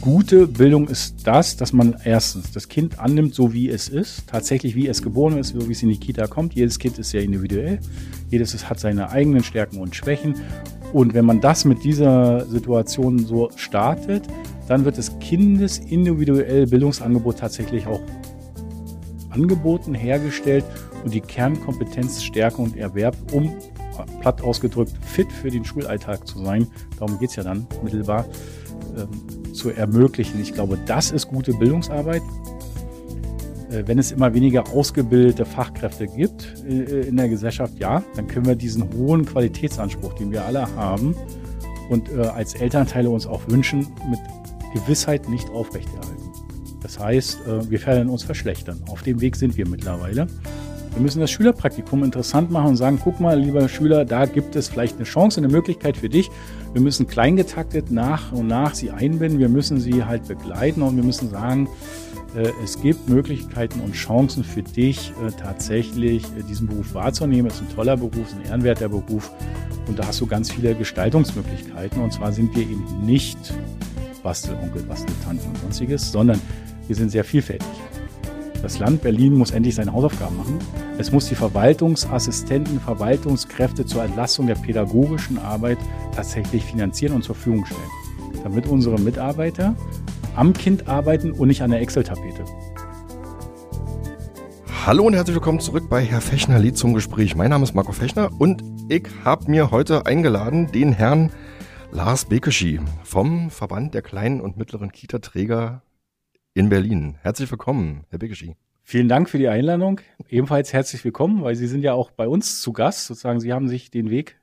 gute Bildung ist das, dass man erstens das Kind annimmt, so wie es ist, tatsächlich wie es geboren ist, so wie es in die Kita kommt. Jedes Kind ist sehr individuell, jedes hat seine eigenen Stärken und Schwächen. Und wenn man das mit dieser Situation so startet, dann wird das Kindes individuelle Bildungsangebot tatsächlich auch angeboten, hergestellt und die Kernkompetenz Stärke und Erwerb, um platt ausgedrückt fit für den Schulalltag zu sein. Darum geht es ja dann mittelbar ähm, zu ermöglichen. Ich glaube, das ist gute Bildungsarbeit. Äh, wenn es immer weniger ausgebildete Fachkräfte gibt äh, in der Gesellschaft, ja, dann können wir diesen hohen Qualitätsanspruch, den wir alle haben und äh, als Elternteile uns auch wünschen, mit Gewissheit nicht aufrechterhalten. Das heißt, äh, wir werden uns verschlechtern. Auf dem Weg sind wir mittlerweile. Wir müssen das Schülerpraktikum interessant machen und sagen, guck mal, lieber Schüler, da gibt es vielleicht eine Chance, eine Möglichkeit für dich. Wir müssen kleingetaktet nach und nach sie einbinden. Wir müssen sie halt begleiten und wir müssen sagen, äh, es gibt Möglichkeiten und Chancen für dich, äh, tatsächlich äh, diesen Beruf wahrzunehmen. Es ist ein toller Beruf, es ist ein ehrenwerter Beruf und da hast du ganz viele Gestaltungsmöglichkeiten. Und zwar sind wir eben nicht Bastelonkel, Basteltanten und sonstiges, sondern wir sind sehr vielfältig. Das Land Berlin muss endlich seine Hausaufgaben machen. Es muss die Verwaltungsassistenten, Verwaltungskräfte zur Entlastung der pädagogischen Arbeit tatsächlich finanzieren und zur Verfügung stellen, damit unsere Mitarbeiter am Kind arbeiten und nicht an der Excel-Tapete. Hallo und herzlich willkommen zurück bei Herr Fechner Lied zum Gespräch. Mein Name ist Marco Fechner und ich habe mir heute eingeladen den Herrn Lars Bekeschi vom Verband der kleinen und mittleren Kita-Träger in Berlin. Herzlich willkommen, Herr Bekeschi. Vielen Dank für die Einladung. Ebenfalls herzlich willkommen, weil Sie sind ja auch bei uns zu Gast. Sozusagen, Sie haben sich den Weg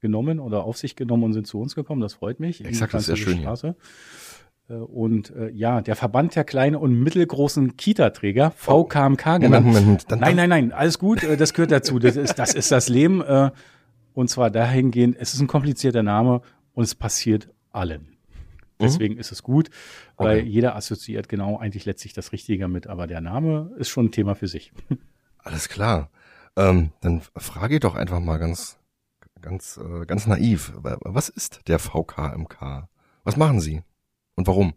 genommen oder auf sich genommen und sind zu uns gekommen. Das freut mich. Exakt, das ist sehr schön. Straße. Äh, und äh, ja, der Verband der kleinen und mittelgroßen Kita-Träger, VKMK genannt. Moment, Moment, dann, nein, nein, nein, alles gut, äh, das gehört dazu. Das ist das, ist das Leben. Äh, und zwar dahingehend, es ist ein komplizierter Name und es passiert allen. Mhm. Deswegen mhm. ist es gut, weil okay. jeder assoziiert genau eigentlich letztlich das Richtige mit, aber der Name ist schon ein Thema für sich. Alles klar. Ähm, dann frage ich doch einfach mal ganz, ganz, äh, ganz naiv. Was ist der VKMK? Was machen Sie und warum?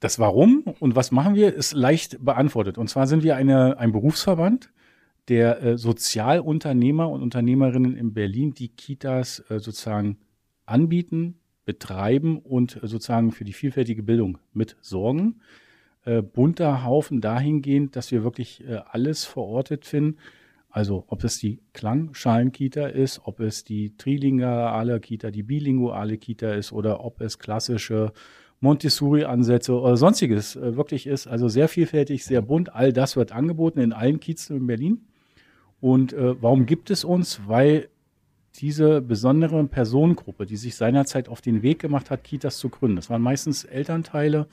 Das Warum und was machen wir, ist leicht beantwortet. Und zwar sind wir eine, ein Berufsverband, der äh, Sozialunternehmer und Unternehmerinnen in Berlin die Kitas äh, sozusagen anbieten, betreiben und sozusagen für die vielfältige Bildung mit sorgen. Äh, bunter Haufen dahingehend, dass wir wirklich äh, alles verortet finden. Also ob es die Klangschalenkita ist, ob es die trilinguale Kita, die bilinguale Kita ist oder ob es klassische Montessori-Ansätze oder sonstiges äh, wirklich ist. Also sehr vielfältig, sehr bunt. All das wird angeboten in allen Kiezen in Berlin. Und äh, warum gibt es uns? Weil diese besondere Personengruppe, die sich seinerzeit auf den Weg gemacht hat, Kitas zu gründen. Das waren meistens Elternteile,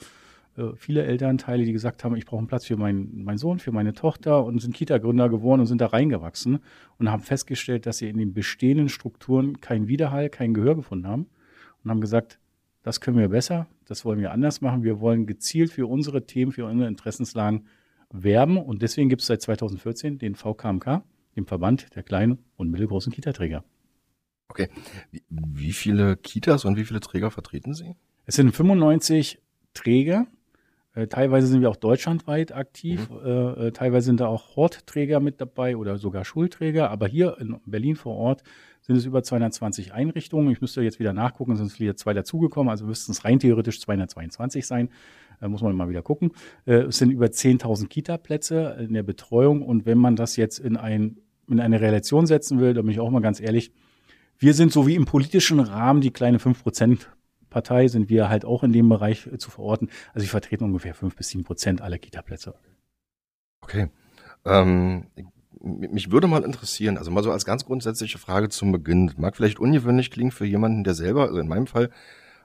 äh, viele Elternteile, die gesagt haben, ich brauche einen Platz für meinen, meinen Sohn, für meine Tochter und sind Kita-Gründer geworden und sind da reingewachsen und haben festgestellt, dass sie in den bestehenden Strukturen keinen Widerhall, kein Gehör gefunden haben und haben gesagt, das können wir besser, das wollen wir anders machen. Wir wollen gezielt für unsere Themen, für unsere Interessenslagen werben und deswegen gibt es seit 2014 den VKMK, den Verband der kleinen und mittelgroßen Kita-Träger. Okay. Wie, wie viele Kitas und wie viele Träger vertreten Sie? Es sind 95 Träger. Äh, teilweise sind wir auch deutschlandweit aktiv. Mhm. Äh, äh, teilweise sind da auch Hortträger mit dabei oder sogar Schulträger. Aber hier in Berlin vor Ort sind es über 220 Einrichtungen. Ich müsste jetzt wieder nachgucken, sind es wieder zwei dazugekommen. Also müssten es rein theoretisch 222 sein. Da muss man mal wieder gucken. Äh, es sind über 10.000 Kita-Plätze in der Betreuung. Und wenn man das jetzt in, ein, in eine Relation setzen will, da bin ich auch mal ganz ehrlich, wir sind so wie im politischen Rahmen die kleine 5% Partei, sind wir halt auch in dem Bereich äh, zu verorten. Also wir vertreten ungefähr 5 bis 7 Prozent aller Kita-Plätze. Okay. Ähm, mich würde mal interessieren, also mal so als ganz grundsätzliche Frage zum Beginn. Mag vielleicht ungewöhnlich klingen für jemanden, der selber, also in meinem Fall,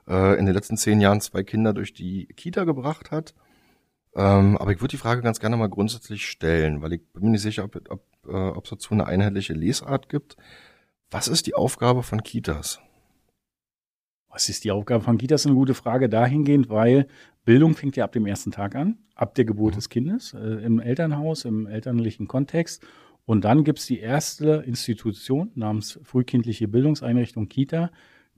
äh, in den letzten zehn Jahren zwei Kinder durch die Kita gebracht hat. Ähm, aber ich würde die Frage ganz gerne mal grundsätzlich stellen, weil ich bin mir nicht sicher, ob, ob, äh, ob es dazu eine einheitliche Lesart gibt. Was ist die Aufgabe von Kitas? Was ist die Aufgabe von Kitas? Eine gute Frage dahingehend, weil Bildung fängt ja ab dem ersten Tag an, ab der Geburt mhm. des Kindes, äh, im Elternhaus, im elterlichen Kontext. Und dann gibt es die erste Institution namens frühkindliche Bildungseinrichtung Kita,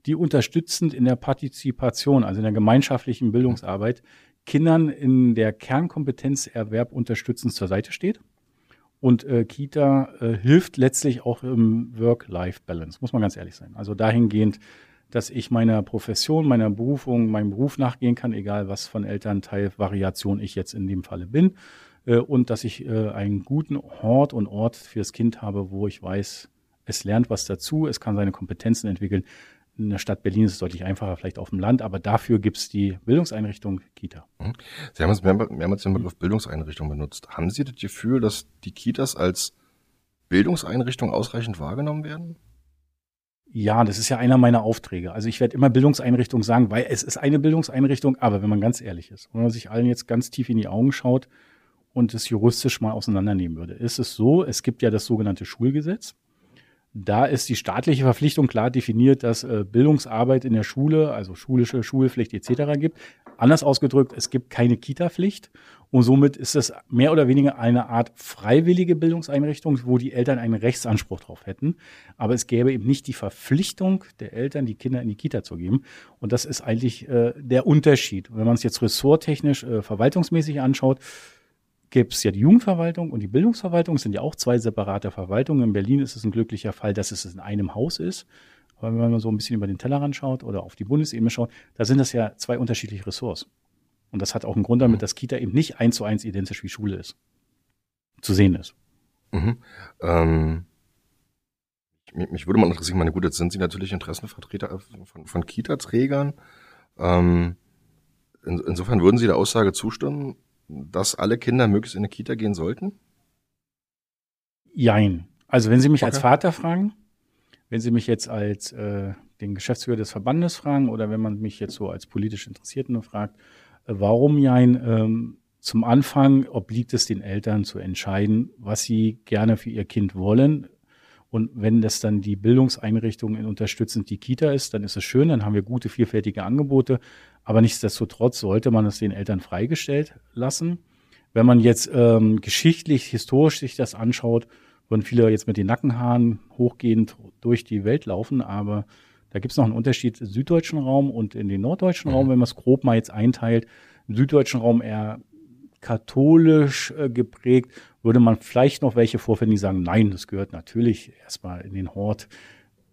die unterstützend in der Partizipation, also in der gemeinschaftlichen Bildungsarbeit, Kindern in der Kernkompetenzerwerb unterstützend zur Seite steht. Und äh, Kita äh, hilft letztlich auch im Work-Life-Balance, muss man ganz ehrlich sein. Also dahingehend, dass ich meiner Profession, meiner Berufung, meinem Beruf nachgehen kann, egal was von Elternteilvariation ich jetzt in dem Falle bin. Äh, und dass ich äh, einen guten Hort und Ort fürs Kind habe, wo ich weiß, es lernt was dazu, es kann seine Kompetenzen entwickeln. In der Stadt Berlin ist es deutlich einfacher, vielleicht auf dem Land, aber dafür gibt es die Bildungseinrichtung Kita. Mhm. Sie haben jetzt mehrmals den Begriff Bildungseinrichtung benutzt. Haben Sie das Gefühl, dass die Kitas als Bildungseinrichtung ausreichend wahrgenommen werden? Ja, das ist ja einer meiner Aufträge. Also ich werde immer Bildungseinrichtung sagen, weil es ist eine Bildungseinrichtung, aber wenn man ganz ehrlich ist, wenn man sich allen jetzt ganz tief in die Augen schaut und es juristisch mal auseinandernehmen würde, ist es so, es gibt ja das sogenannte Schulgesetz. Da ist die staatliche Verpflichtung klar definiert, dass äh, Bildungsarbeit in der Schule, also schulische Schulpflicht etc. gibt. Anders ausgedrückt, es gibt keine Kita-Pflicht und somit ist es mehr oder weniger eine Art freiwillige Bildungseinrichtung, wo die Eltern einen Rechtsanspruch drauf hätten. Aber es gäbe eben nicht die Verpflichtung der Eltern, die Kinder in die Kita zu geben. Und das ist eigentlich äh, der Unterschied. wenn man es jetzt ressorttechnisch, äh, verwaltungsmäßig anschaut, gibt es ja die Jugendverwaltung und die Bildungsverwaltung. Es sind ja auch zwei separate Verwaltungen. In Berlin ist es ein glücklicher Fall, dass es in einem Haus ist. Aber wenn man so ein bisschen über den Tellerrand schaut oder auf die Bundesebene schaut, da sind das ja zwei unterschiedliche Ressorts. Und das hat auch einen Grund damit, mhm. dass Kita eben nicht eins zu eins identisch wie Schule ist. Zu sehen ist. Mhm. Ähm, mich, mich, würde mal interessieren, meine gut, jetzt sind Sie natürlich Interessenvertreter von, von Kita-Trägern. Ähm, in, insofern würden Sie der Aussage zustimmen, dass alle Kinder möglichst in eine Kita gehen sollten? Jein. Also wenn Sie mich okay. als Vater fragen, wenn Sie mich jetzt als äh, den Geschäftsführer des Verbandes fragen oder wenn man mich jetzt so als politisch Interessierten fragt, äh, warum Jein? Ähm, zum Anfang obliegt es den Eltern zu entscheiden, was sie gerne für ihr Kind wollen. Und wenn das dann die Bildungseinrichtung in unterstützend die Kita ist, dann ist es schön, dann haben wir gute, vielfältige Angebote. Aber nichtsdestotrotz sollte man es den Eltern freigestellt lassen. Wenn man jetzt ähm, geschichtlich, historisch sich das anschaut, würden viele jetzt mit den Nackenhaaren hochgehend durch die Welt laufen. Aber da gibt es noch einen Unterschied im süddeutschen Raum und in den norddeutschen mhm. Raum, wenn man es grob mal jetzt einteilt. Im süddeutschen Raum eher katholisch äh, geprägt, würde man vielleicht noch welche vorfinden, die sagen, nein, das gehört natürlich erstmal in den Hort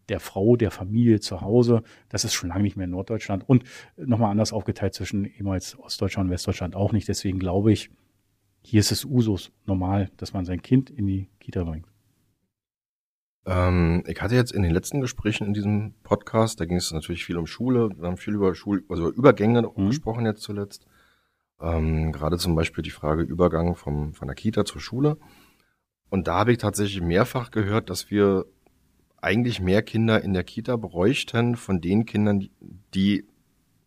der Frau, der Familie zu Hause. Das ist schon lange nicht mehr in Norddeutschland und nochmal anders aufgeteilt zwischen ehemals Ostdeutschland und Westdeutschland auch nicht. Deswegen glaube ich, hier ist es Usus normal, dass man sein Kind in die Kita bringt. Ähm, ich hatte jetzt in den letzten Gesprächen in diesem Podcast, da ging es natürlich viel um Schule, wir haben viel über Schul, also über Übergänge mhm. gesprochen jetzt zuletzt. Ähm, gerade zum Beispiel die Frage Übergang vom, von der Kita zur Schule. Und da habe ich tatsächlich mehrfach gehört, dass wir eigentlich mehr Kinder in der Kita bräuchten von den Kindern, die,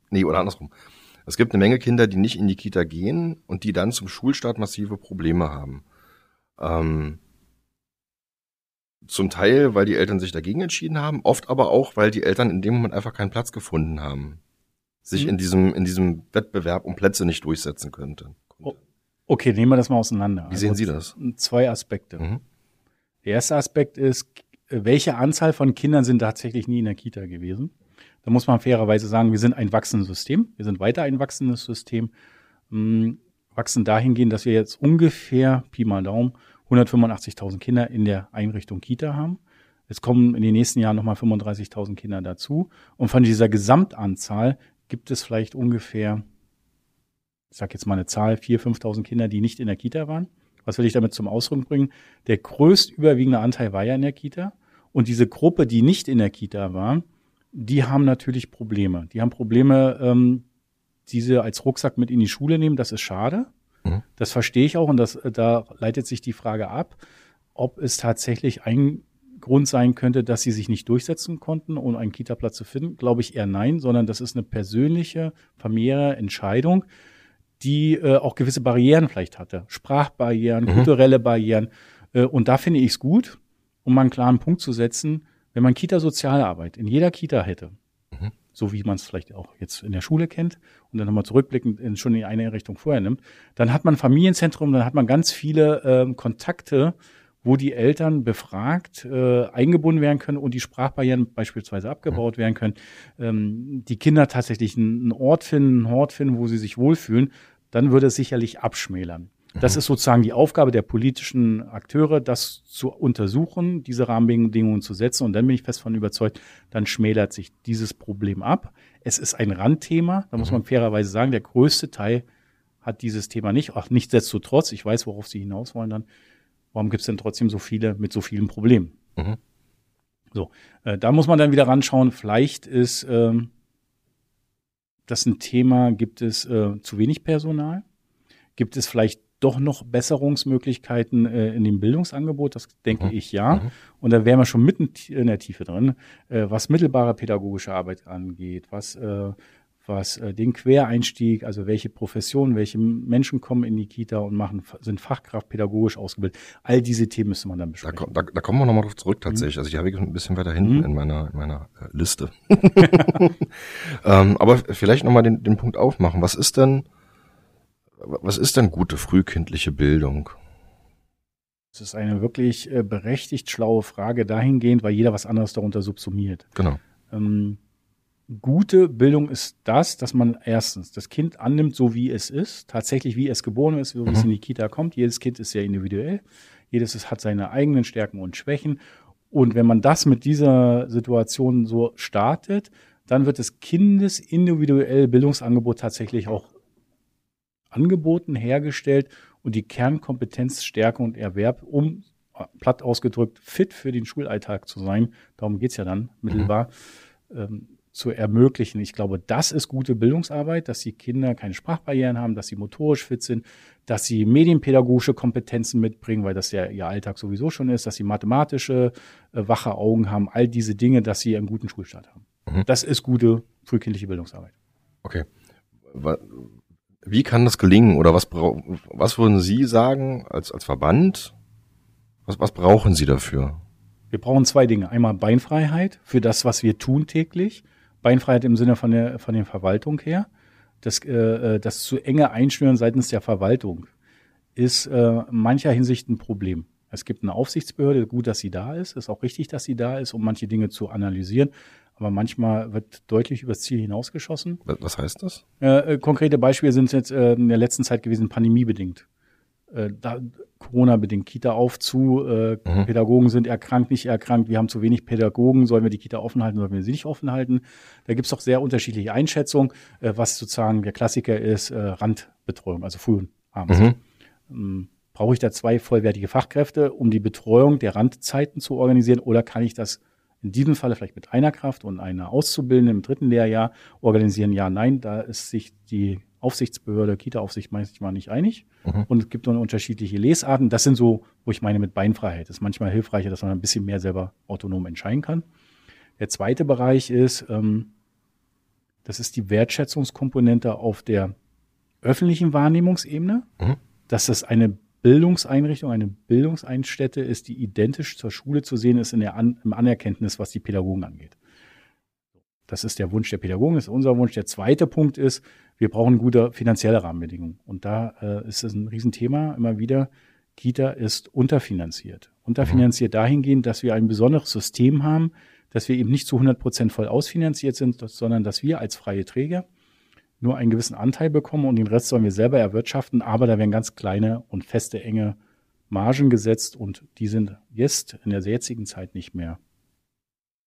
nee, oder andersrum. Es gibt eine Menge Kinder, die nicht in die Kita gehen und die dann zum Schulstart massive Probleme haben. Ähm, zum Teil, weil die Eltern sich dagegen entschieden haben, oft aber auch, weil die Eltern in dem Moment einfach keinen Platz gefunden haben, sich mhm. in diesem in diesem Wettbewerb um Plätze nicht durchsetzen könnten. Okay, nehmen wir das mal auseinander. Wie sehen Sie das? Zwei Aspekte. Mhm. Der erste Aspekt ist, welche Anzahl von Kindern sind tatsächlich nie in der Kita gewesen? Da muss man fairerweise sagen, wir sind ein wachsendes System. Wir sind weiter ein wachsendes System. Hm, wachsen dahingehend, dass wir jetzt ungefähr, Pi mal Daumen, 185.000 Kinder in der Einrichtung Kita haben. Es kommen in den nächsten Jahren nochmal 35.000 Kinder dazu. Und von dieser Gesamtanzahl gibt es vielleicht ungefähr, ich sage jetzt mal eine Zahl, 4.000, 5.000 Kinder, die nicht in der Kita waren. Was will ich damit zum Ausdruck bringen? Der größt überwiegende Anteil war ja in der Kita. Und diese Gruppe, die nicht in der Kita war, die haben natürlich Probleme. Die haben Probleme, ähm, diese als Rucksack mit in die Schule nehmen. Das ist schade. Mhm. Das verstehe ich auch. Und das, da leitet sich die Frage ab, ob es tatsächlich ein Grund sein könnte, dass sie sich nicht durchsetzen konnten, um einen Kita-Platz zu finden. Glaube ich eher nein, sondern das ist eine persönliche, familiäre Entscheidung, die äh, auch gewisse Barrieren vielleicht hatte. Sprachbarrieren, mhm. kulturelle Barrieren. Äh, und da finde ich es gut, um mal einen klaren Punkt zu setzen, wenn man Kita-Sozialarbeit in jeder Kita hätte, mhm. so wie man es vielleicht auch jetzt in der Schule kennt und dann nochmal zurückblickend in, schon in eine Richtung vorher nimmt, dann hat man Familienzentrum, dann hat man ganz viele ähm, Kontakte, wo die Eltern befragt, äh, eingebunden werden können und die Sprachbarrieren beispielsweise abgebaut werden können, ähm, die Kinder tatsächlich einen Ort finden, einen Ort finden, wo sie sich wohlfühlen, dann würde es sicherlich abschmälern. Das mhm. ist sozusagen die Aufgabe der politischen Akteure, das zu untersuchen, diese Rahmenbedingungen zu setzen. Und dann bin ich fest von überzeugt, dann schmälert sich dieses Problem ab. Es ist ein Randthema, da muss mhm. man fairerweise sagen, der größte Teil hat dieses Thema nicht. Ach, nichtsdestotrotz, ich weiß, worauf Sie hinaus wollen dann. Warum gibt es denn trotzdem so viele mit so vielen Problemen? Mhm. So, äh, da muss man dann wieder ranschauen. Vielleicht ist ähm, das ein Thema, gibt es äh, zu wenig Personal? Gibt es vielleicht doch noch Besserungsmöglichkeiten äh, in dem Bildungsangebot? Das denke mhm. ich ja. Mhm. Und da wären wir schon mitten in der Tiefe drin, äh, was mittelbare pädagogische Arbeit angeht, was, äh, was äh, den Quereinstieg, also welche Professionen, welche Menschen kommen in die Kita und machen, sind Fachkraft pädagogisch ausgebildet. All diese Themen müsste man dann besprechen. Da, da, da kommen wir nochmal drauf zurück tatsächlich. Mhm. Also ich habe ein bisschen weiter hinten mhm. in meiner, in meiner äh, Liste. ähm, aber vielleicht nochmal den, den Punkt aufmachen. Was ist denn, was ist denn gute frühkindliche Bildung? Das ist eine wirklich äh, berechtigt schlaue Frage dahingehend, weil jeder was anderes darunter subsumiert. Genau. Ähm, gute Bildung ist das, dass man erstens das Kind annimmt, so wie es ist, tatsächlich wie es geboren ist, so wie mhm. es in die Kita kommt. Jedes Kind ist sehr individuell. Jedes hat seine eigenen Stärken und Schwächen. Und wenn man das mit dieser Situation so startet, dann wird das Kindes individuelle Bildungsangebot tatsächlich auch angeboten, hergestellt und die Kernkompetenz, Stärke und Erwerb, um platt ausgedrückt fit für den Schulalltag zu sein, darum geht's ja dann mittelbar, mhm. ähm, zu ermöglichen. Ich glaube, das ist gute Bildungsarbeit, dass die Kinder keine Sprachbarrieren haben, dass sie motorisch fit sind, dass sie medienpädagogische Kompetenzen mitbringen, weil das ja ihr Alltag sowieso schon ist, dass sie mathematische, äh, wache Augen haben, all diese Dinge, dass sie einen guten Schulstart haben. Mhm. Das ist gute frühkindliche Bildungsarbeit. Okay. Wie kann das gelingen oder was, was würden Sie sagen als, als Verband? Was, was brauchen Sie dafür? Wir brauchen zwei Dinge. Einmal Beinfreiheit für das, was wir tun täglich. Beinfreiheit im Sinne von der, von der Verwaltung her. Das, äh, äh das zu enge Einschnüren seitens der Verwaltung ist äh, mancher Hinsicht ein Problem. Es gibt eine Aufsichtsbehörde, gut, dass sie da ist, ist auch richtig, dass sie da ist, um manche Dinge zu analysieren aber manchmal wird deutlich übers Ziel hinausgeschossen. Was heißt das? Äh, äh, konkrete Beispiele sind jetzt äh, in der letzten Zeit gewesen, pandemiebedingt. Äh, da, Corona-bedingt, Kita auf, zu, äh, mhm. Pädagogen sind erkrankt, nicht erkrankt, wir haben zu wenig Pädagogen, sollen wir die Kita offen halten, sollen wir sie nicht offen halten? Da gibt es doch sehr unterschiedliche Einschätzungen, äh, was sozusagen der Klassiker ist, äh, Randbetreuung, also früh und abends. Mhm. Ähm, brauche ich da zwei vollwertige Fachkräfte, um die Betreuung der Randzeiten zu organisieren, oder kann ich das in diesem Falle vielleicht mit einer Kraft und einer Auszubildenden im dritten Lehrjahr organisieren. Ja, nein, da ist sich die Aufsichtsbehörde, Kita-Aufsicht manchmal nicht einig. Mhm. Und es gibt dann unterschiedliche Lesarten. Das sind so, wo ich meine mit Beinfreiheit. Das ist manchmal hilfreicher, dass man ein bisschen mehr selber autonom entscheiden kann. Der zweite Bereich ist, ähm, das ist die Wertschätzungskomponente auf der öffentlichen Wahrnehmungsebene, mhm. dass das eine Bildungseinrichtung, eine Bildungseinstätte ist, die identisch zur Schule zu sehen ist in der An im Anerkenntnis, was die Pädagogen angeht. Das ist der Wunsch der Pädagogen, das ist unser Wunsch. Der zweite Punkt ist, wir brauchen gute finanzielle Rahmenbedingungen. Und da äh, ist es ein Riesenthema immer wieder. Kita ist unterfinanziert. Unterfinanziert mhm. dahingehend, dass wir ein besonderes System haben, dass wir eben nicht zu 100 Prozent voll ausfinanziert sind, sondern dass wir als freie Träger nur einen gewissen Anteil bekommen und den Rest sollen wir selber erwirtschaften, aber da werden ganz kleine und feste, enge Margen gesetzt und die sind jetzt in der jetzigen Zeit nicht mehr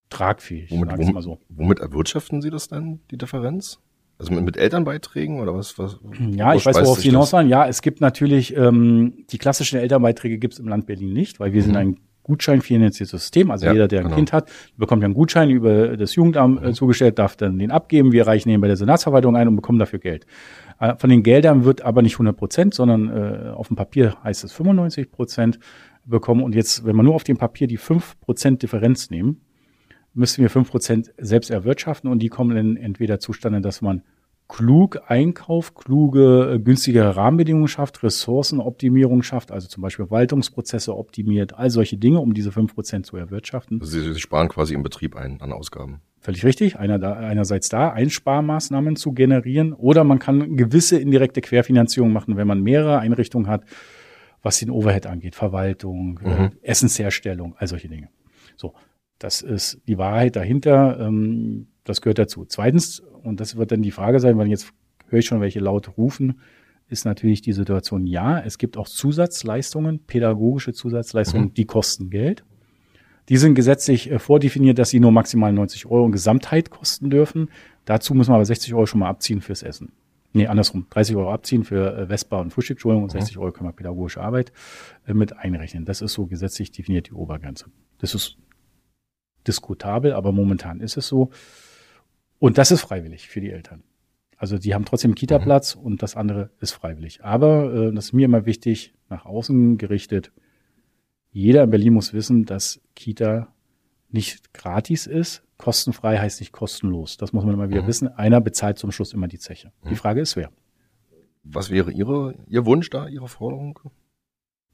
tragfähig. Womit, womit, mal so. womit erwirtschaften Sie das dann, die Differenz? Also mit, mit Elternbeiträgen oder was? was ja, ich weiß, worauf Sie hinaus waren. Ja, es gibt natürlich, ähm, die klassischen Elternbeiträge gibt es im Land Berlin nicht, weil wir mhm. sind ein gutscheinfinanziertes System. Also ja, jeder, der ein genau. Kind hat, bekommt ja einen Gutschein über das Jugendamt äh, mhm. zugestellt, darf dann den abgeben. Wir reichen ihn bei der Senatsverwaltung ein und bekommen dafür Geld. Äh, von den Geldern wird aber nicht 100 Prozent, sondern äh, auf dem Papier heißt es 95 Prozent bekommen. Und jetzt, wenn man nur auf dem Papier die 5 Prozent Differenz nehmen, müssen wir 5 Prozent selbst erwirtschaften und die kommen dann entweder zustande, dass man klug einkauft, kluge, äh, günstige Rahmenbedingungen schafft, Ressourcenoptimierung schafft, also zum Beispiel Verwaltungsprozesse optimiert, all solche Dinge, um diese fünf Prozent zu erwirtschaften. Also Sie, Sie sparen quasi im Betrieb ein an Ausgaben. Völlig richtig. Einer da, einerseits da Einsparmaßnahmen zu generieren oder man kann gewisse indirekte Querfinanzierung machen, wenn man mehrere Einrichtungen hat, was den Overhead angeht, Verwaltung, äh, mhm. Essensherstellung, all solche Dinge. So, das ist die Wahrheit dahinter. Ähm, das gehört dazu. Zweitens, und das wird dann die Frage sein, weil jetzt höre ich schon welche laut rufen, ist natürlich die Situation, ja, es gibt auch Zusatzleistungen, pädagogische Zusatzleistungen, mhm. die kosten Geld. Die sind gesetzlich äh, vordefiniert, dass sie nur maximal 90 Euro in Gesamtheit kosten dürfen. Dazu muss man aber 60 Euro schon mal abziehen fürs Essen. Nee, andersrum. 30 Euro abziehen für äh, Vespa und Frühstück, Entschuldigung, und 60 mhm. Euro kann man pädagogische Arbeit äh, mit einrechnen. Das ist so gesetzlich definiert die Obergrenze. Das ist diskutabel, aber momentan ist es so. Und das ist freiwillig für die Eltern. Also die haben trotzdem Kita-Platz mhm. und das andere ist freiwillig. Aber äh, das ist mir immer wichtig, nach außen gerichtet, jeder in Berlin muss wissen, dass Kita nicht gratis ist. Kostenfrei heißt nicht kostenlos. Das muss man immer wieder mhm. wissen. Einer bezahlt zum Schluss immer die Zeche. Mhm. Die Frage ist, wer? Was wäre Ihre, Ihr Wunsch da, Ihre Forderung?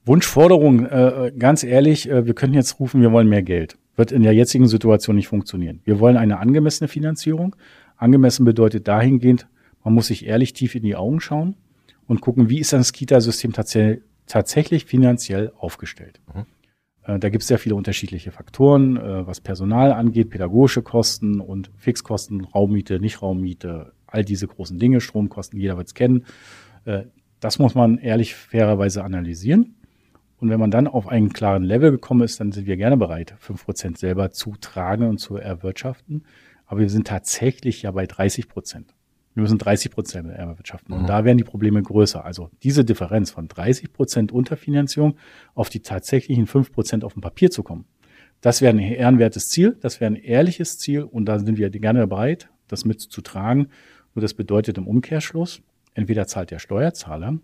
Wunschforderung, äh, ganz ehrlich, äh, wir können jetzt rufen, wir wollen mehr Geld. Wird in der jetzigen Situation nicht funktionieren. Wir wollen eine angemessene Finanzierung. Angemessen bedeutet dahingehend, man muss sich ehrlich tief in die Augen schauen und gucken, wie ist das Kita-System tatsächlich, tatsächlich finanziell aufgestellt. Mhm. Äh, da gibt es sehr viele unterschiedliche Faktoren, äh, was Personal angeht, pädagogische Kosten und Fixkosten, Raummiete, Nicht-Raummiete, all diese großen Dinge, Stromkosten, jeder wird es kennen. Äh, das muss man ehrlich fairerweise analysieren. Und wenn man dann auf einen klaren Level gekommen ist, dann sind wir gerne bereit, fünf Prozent selber zu tragen und zu erwirtschaften. Aber wir sind tatsächlich ja bei 30 Prozent. Wir müssen 30 Prozent erwirtschaften. Und mhm. da werden die Probleme größer. Also diese Differenz von 30 Prozent Unterfinanzierung auf die tatsächlichen 5 Prozent auf dem Papier zu kommen. Das wäre ein ehrenwertes Ziel, das wäre ein ehrliches Ziel und da sind wir gerne bereit, das mitzutragen. Nur das bedeutet im Umkehrschluss, entweder zahlt der Steuerzahler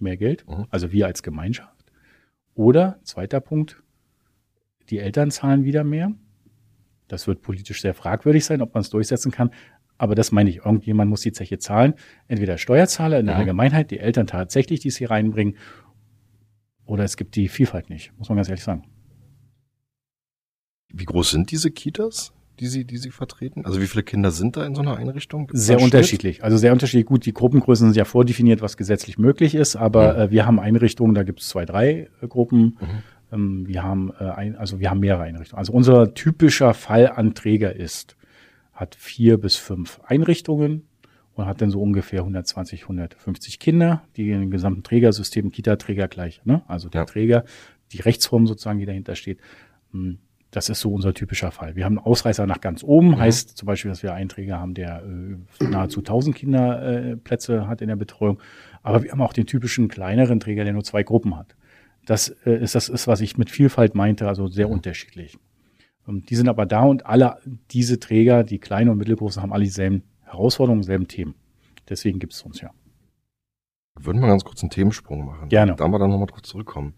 mehr Geld, mhm. also wir als Gemeinschaft, oder zweiter Punkt, die Eltern zahlen wieder mehr. Das wird politisch sehr fragwürdig sein, ob man es durchsetzen kann. Aber das meine ich, irgendjemand muss die Zeche zahlen. Entweder Steuerzahler in der mhm. Allgemeinheit, die Eltern tatsächlich, die es hier reinbringen, oder es gibt die Vielfalt nicht, muss man ganz ehrlich sagen. Wie groß sind diese Kitas? Die Sie, die Sie vertreten? Also wie viele Kinder sind da in so einer Einrichtung? Sehr unterschiedlich. Also sehr unterschiedlich. Gut, die Gruppengrößen sind ja vordefiniert, was gesetzlich möglich ist, aber mhm. äh, wir haben Einrichtungen, da gibt es zwei, drei äh, Gruppen. Mhm. Ähm, wir haben äh, ein, also wir haben mehrere Einrichtungen. Also unser typischer Fallanträger ist hat vier bis fünf Einrichtungen und hat dann so ungefähr 120, 150 Kinder, die in dem gesamten Trägersystem, Kita-Träger gleich, ne? also der ja. Träger, die Rechtsform sozusagen, die dahinter steht. Hm, das ist so unser typischer Fall. Wir haben einen Ausreißer nach ganz oben, mhm. heißt zum Beispiel, dass wir einen Träger haben, der äh, nahezu 1000 Kinderplätze äh, hat in der Betreuung. Aber wir haben auch den typischen kleineren Träger, der nur zwei Gruppen hat. Das äh, ist das, ist, was ich mit Vielfalt meinte, also sehr mhm. unterschiedlich. Ähm, die sind aber da und alle diese Träger, die kleinen und mittelgroßen, haben alle dieselben Herausforderungen, dieselben Themen. Deswegen gibt es uns ja. Würden wir ganz kurz einen Themensprung machen. Gerne. Da wir dann nochmal drauf zurückkommen.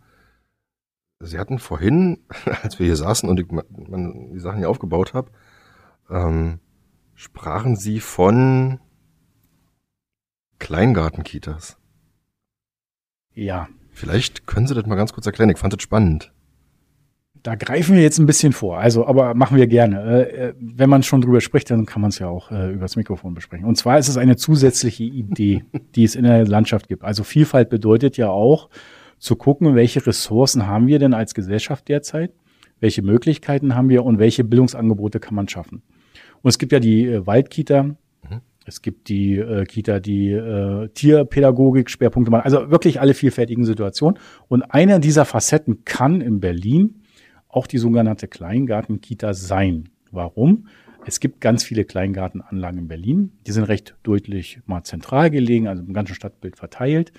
Sie hatten vorhin, als wir hier saßen und ich man, die Sachen hier aufgebaut habe, ähm, sprachen Sie von Kleingartenkitas. Ja. Vielleicht können Sie das mal ganz kurz erklären. Ich fand das spannend. Da greifen wir jetzt ein bisschen vor. Also, aber machen wir gerne. Äh, äh wenn man schon drüber spricht, dann kann man es ja auch äh, übers Mikrofon besprechen. Und zwar ist es eine zusätzliche Idee, die es in der Landschaft gibt. Also Vielfalt bedeutet ja auch zu gucken, welche Ressourcen haben wir denn als Gesellschaft derzeit, welche Möglichkeiten haben wir und welche Bildungsangebote kann man schaffen. Und es gibt ja die äh, Waldkita, mhm. es gibt die äh, Kita, die äh, Tierpädagogik Schwerpunkte machen, also wirklich alle vielfältigen Situationen. Und einer dieser Facetten kann in Berlin auch die sogenannte Kleingartenkita sein. Warum? Es gibt ganz viele Kleingartenanlagen in Berlin. Die sind recht deutlich mal zentral gelegen, also im ganzen Stadtbild verteilt.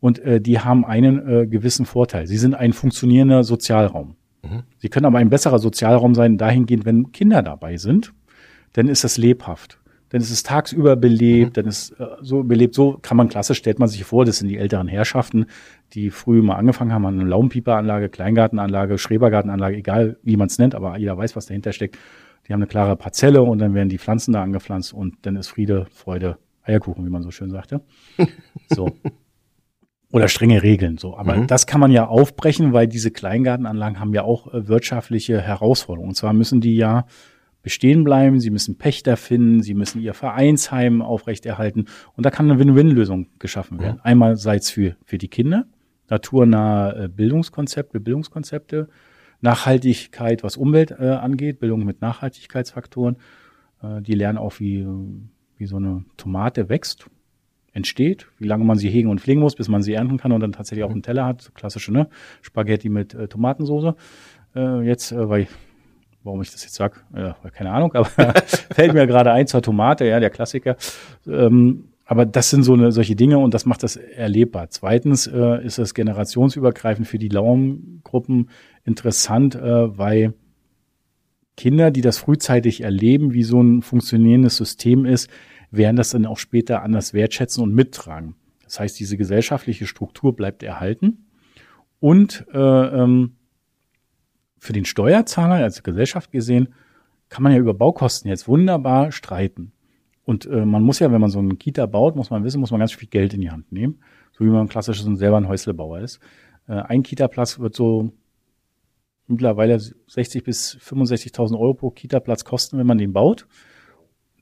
Und äh, die haben einen äh, gewissen Vorteil. Sie sind ein funktionierender Sozialraum. Mhm. Sie können aber ein besserer Sozialraum sein, dahingehend, wenn Kinder dabei sind, dann ist das lebhaft dann ist es tagsüber belebt, mhm. dann ist äh, so belebt. So kann man klassisch, stellt man sich vor, das sind die älteren Herrschaften, die früh mal angefangen haben, eine Laumpieperanlage, Kleingartenanlage, Schrebergartenanlage, egal wie man es nennt, aber jeder weiß, was dahinter steckt. Die haben eine klare Parzelle und dann werden die Pflanzen da angepflanzt und dann ist Friede, Freude, Eierkuchen, wie man so schön sagte. So. Oder strenge Regeln, so. Aber mhm. das kann man ja aufbrechen, weil diese Kleingartenanlagen haben ja auch äh, wirtschaftliche Herausforderungen. Und zwar müssen die ja bestehen bleiben, sie müssen Pächter finden, sie müssen ihr Vereinsheim aufrechterhalten und da kann eine Win-Win-Lösung geschaffen werden. Ja. Einmalseits für, für die Kinder, naturnahe Bildungskonzepte, Bildungskonzepte, Nachhaltigkeit, was Umwelt äh, angeht, Bildung mit Nachhaltigkeitsfaktoren. Äh, die lernen auch, wie, wie so eine Tomate wächst, entsteht, wie lange man sie hegen und pflegen muss, bis man sie ernten kann und dann tatsächlich auch einen Teller hat. Klassische, ne? Spaghetti mit äh, Tomatensoße. Äh, jetzt, äh, weil warum ich das jetzt sag, äh, keine Ahnung, aber fällt mir gerade ein zur Tomate, ja, der Klassiker. Ähm, aber das sind so eine, solche Dinge und das macht das erlebbar. Zweitens äh, ist es generationsübergreifend für die Laumgruppen interessant, äh, weil Kinder, die das frühzeitig erleben, wie so ein funktionierendes System ist, werden das dann auch später anders wertschätzen und mittragen. Das heißt, diese gesellschaftliche Struktur bleibt erhalten und äh, ähm, für den Steuerzahler als Gesellschaft gesehen kann man ja über Baukosten jetzt wunderbar streiten. Und äh, man muss ja, wenn man so einen Kita baut, muss man wissen, muss man ganz viel Geld in die Hand nehmen. So wie man klassisch selber ein Häuslebauer ist. Äh, ein Kita-Platz wird so mittlerweile 60 bis 65.000 Euro pro Kita-Platz kosten, wenn man den baut.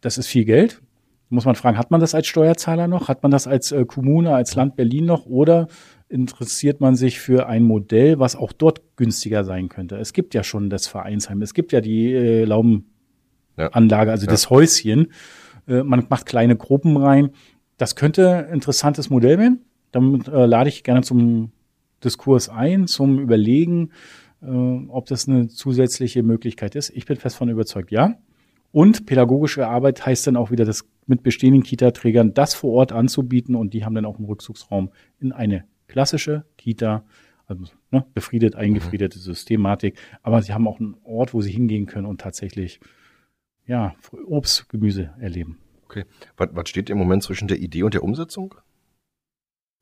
Das ist viel Geld. Muss man fragen, hat man das als Steuerzahler noch? Hat man das als äh, Kommune, als Land Berlin noch? Oder interessiert man sich für ein Modell, was auch dort günstiger sein könnte? Es gibt ja schon das Vereinsheim, es gibt ja die äh, Laubenanlage, also ja. das Häuschen. Äh, man macht kleine Gruppen rein. Das könnte ein interessantes Modell werden. Damit äh, lade ich gerne zum Diskurs ein, zum Überlegen, äh, ob das eine zusätzliche Möglichkeit ist. Ich bin fest von überzeugt, ja. Und pädagogische Arbeit heißt dann auch wieder, das mit bestehenden Kita-Trägern das vor Ort anzubieten und die haben dann auch einen Rückzugsraum in eine klassische Kita, also ne, befriedet, eingefriedete Systematik, aber sie haben auch einen Ort, wo sie hingehen können und tatsächlich ja, Obst, Gemüse erleben. Okay. Was, was steht im Moment zwischen der Idee und der Umsetzung?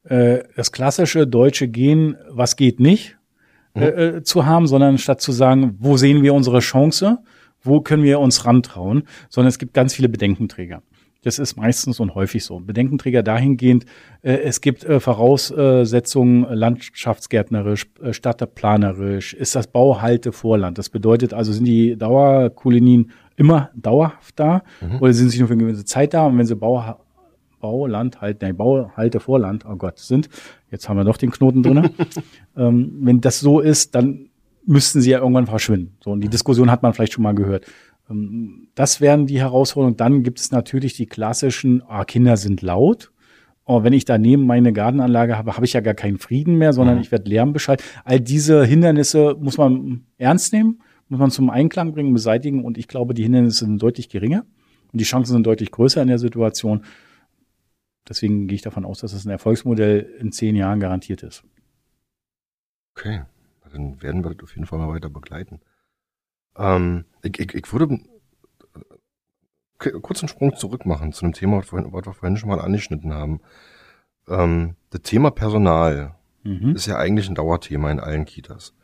Äh, das klassische deutsche Gehen, was geht nicht, mhm. äh, äh, zu haben, sondern statt zu sagen, wo sehen wir unsere Chance, wo können wir uns rantrauen, sondern es gibt ganz viele Bedenkenträger. Das ist meistens und häufig so. Bedenkenträger dahingehend, äh, es gibt äh, Voraussetzungen landschaftsgärtnerisch, äh, stadtplanerisch, ist das Bauhaltevorland. Das bedeutet also, sind die Dauerkolonien immer dauerhaft da mhm. oder sind sie nur für eine gewisse Zeit da? Und wenn sie Bau, Bauland halt, nein, Bauhalte Vorland, oh Gott, sind, jetzt haben wir doch den Knoten drin. ähm, wenn das so ist, dann müssten sie ja irgendwann verschwinden. So, und die Diskussion hat man vielleicht schon mal gehört. Ähm, das wären die Herausforderungen. Dann gibt es natürlich die klassischen, ah, Kinder sind laut. Oh, wenn ich daneben meine Gartenanlage habe, habe ich ja gar keinen Frieden mehr, sondern mhm. ich werde Lärmbescheid. All diese Hindernisse muss man ernst nehmen muss man zum Einklang bringen, beseitigen. Und ich glaube, die Hindernisse sind deutlich geringer und die Chancen sind deutlich größer in der Situation. Deswegen gehe ich davon aus, dass es ein Erfolgsmodell in zehn Jahren garantiert ist. Okay, dann werden wir das auf jeden Fall mal weiter begleiten. Ähm, ich, ich, ich würde okay, kurz einen Sprung zurück machen zu einem Thema, was wir, was wir vorhin schon mal angeschnitten haben. Ähm, das Thema Personal mhm. ist ja eigentlich ein Dauerthema in allen Kitas.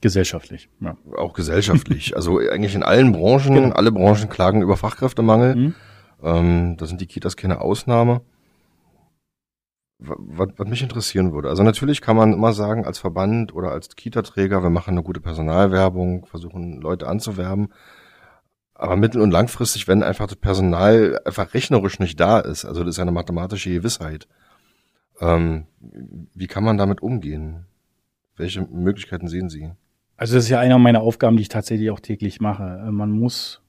Gesellschaftlich, ja. Auch gesellschaftlich. also eigentlich in allen Branchen, genau. alle Branchen klagen über Fachkräftemangel. Mhm. Ähm, da sind die Kitas keine Ausnahme. Was, was mich interessieren würde. Also natürlich kann man immer sagen, als Verband oder als Kita-Träger, wir machen eine gute Personalwerbung, versuchen Leute anzuwerben. Aber mittel- und langfristig, wenn einfach das Personal einfach rechnerisch nicht da ist, also das ist eine mathematische Gewissheit, ähm, wie kann man damit umgehen? Welche Möglichkeiten sehen Sie? Also das ist ja einer meiner Aufgaben, die ich tatsächlich auch täglich mache. Äh, man muss